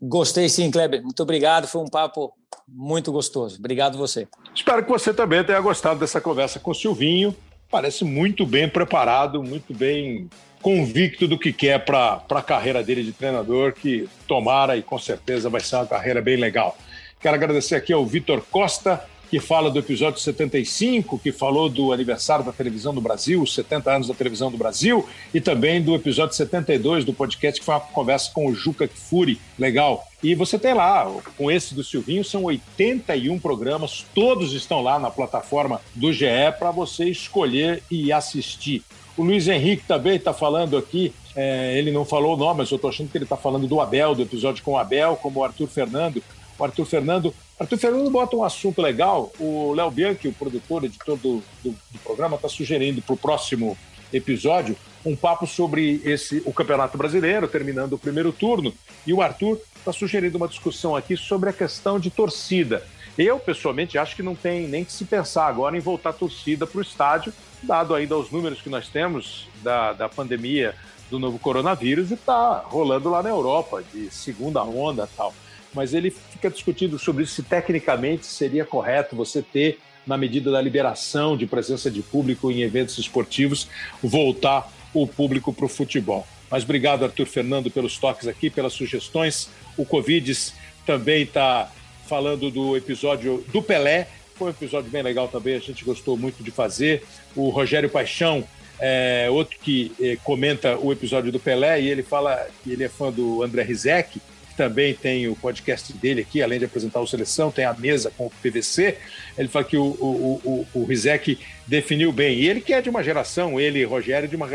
Gostei sim, Kleber. Muito obrigado. Foi um papo muito gostoso. Obrigado você. Espero que você também tenha gostado dessa conversa com o Silvinho. Parece muito bem preparado, muito bem convicto do que quer para a carreira dele de treinador, que tomara e com certeza vai ser uma carreira bem legal. Quero agradecer aqui ao Vitor Costa, que fala do episódio 75, que falou do aniversário da televisão do Brasil, os 70 anos da televisão do Brasil, e também do episódio 72 do podcast, que foi uma conversa com o Juca Kfouri, legal. E você tem lá, com esse do Silvinho, são 81 programas, todos estão lá na plataforma do GE para você escolher e assistir. O Luiz Henrique também está falando aqui É, ele não falou o nome, mas eu estou achando que ele está falando do Abel, do episódio com o Abel, como o Arthur Fernando. O Arthur Fernando. Arthur Fernando bota um assunto legal. O Léo Bianchi, o produtor, editor do, do, do programa, está sugerindo para o próximo episódio um papo sobre esse o Campeonato Brasileiro, terminando o primeiro turno. E o Arthur está sugerindo uma discussão aqui sobre a questão de torcida. Eu, pessoalmente, acho que não tem nem que se pensar agora em voltar a torcida para o estádio, dado ainda os números que nós temos da, da pandemia do novo coronavírus e está rolando lá na Europa, de segunda onda tal. Mas ele fica discutindo sobre se tecnicamente seria correto você ter, na medida da liberação de presença de público em eventos esportivos, voltar o público para o futebol. Mas obrigado, Arthur Fernando, pelos toques aqui, pelas sugestões. O Covid também está falando do episódio do Pelé. Foi um episódio bem legal também, a gente gostou muito de fazer. O Rogério Paixão, é, outro que é, comenta o episódio do Pelé, e ele fala que ele é fã do André Rizek, também tem o podcast dele aqui, além de apresentar o Seleção, tem a mesa com o PVC. Ele fala que o, o, o, o Rizek definiu bem. E ele que é de uma geração, ele, Rogério, de uma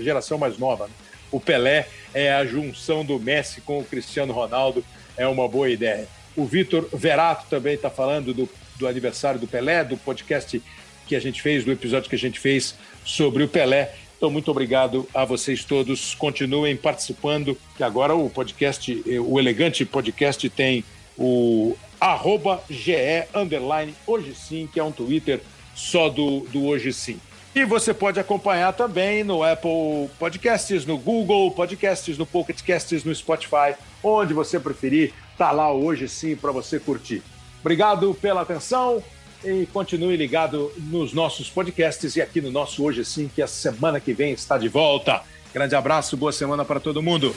geração mais nova. Né? O Pelé é a junção do Messi com o Cristiano Ronaldo, é uma boa ideia. O Vitor Verato também está falando do, do aniversário do Pelé, do podcast que a gente fez, do episódio que a gente fez sobre o Pelé. Então, muito obrigado a vocês todos. Continuem participando, que agora o podcast, o Elegante Podcast tem o arroba GE underline hoje sim, que é um Twitter só do, do Hoje Sim. E você pode acompanhar também no Apple Podcasts, no Google Podcasts, no Pocket Casts, no Spotify, onde você preferir, tá lá hoje sim para você curtir. Obrigado pela atenção e continue ligado nos nossos podcasts e aqui no nosso Hoje Sim, que a semana que vem está de volta. Grande abraço, boa semana para todo mundo.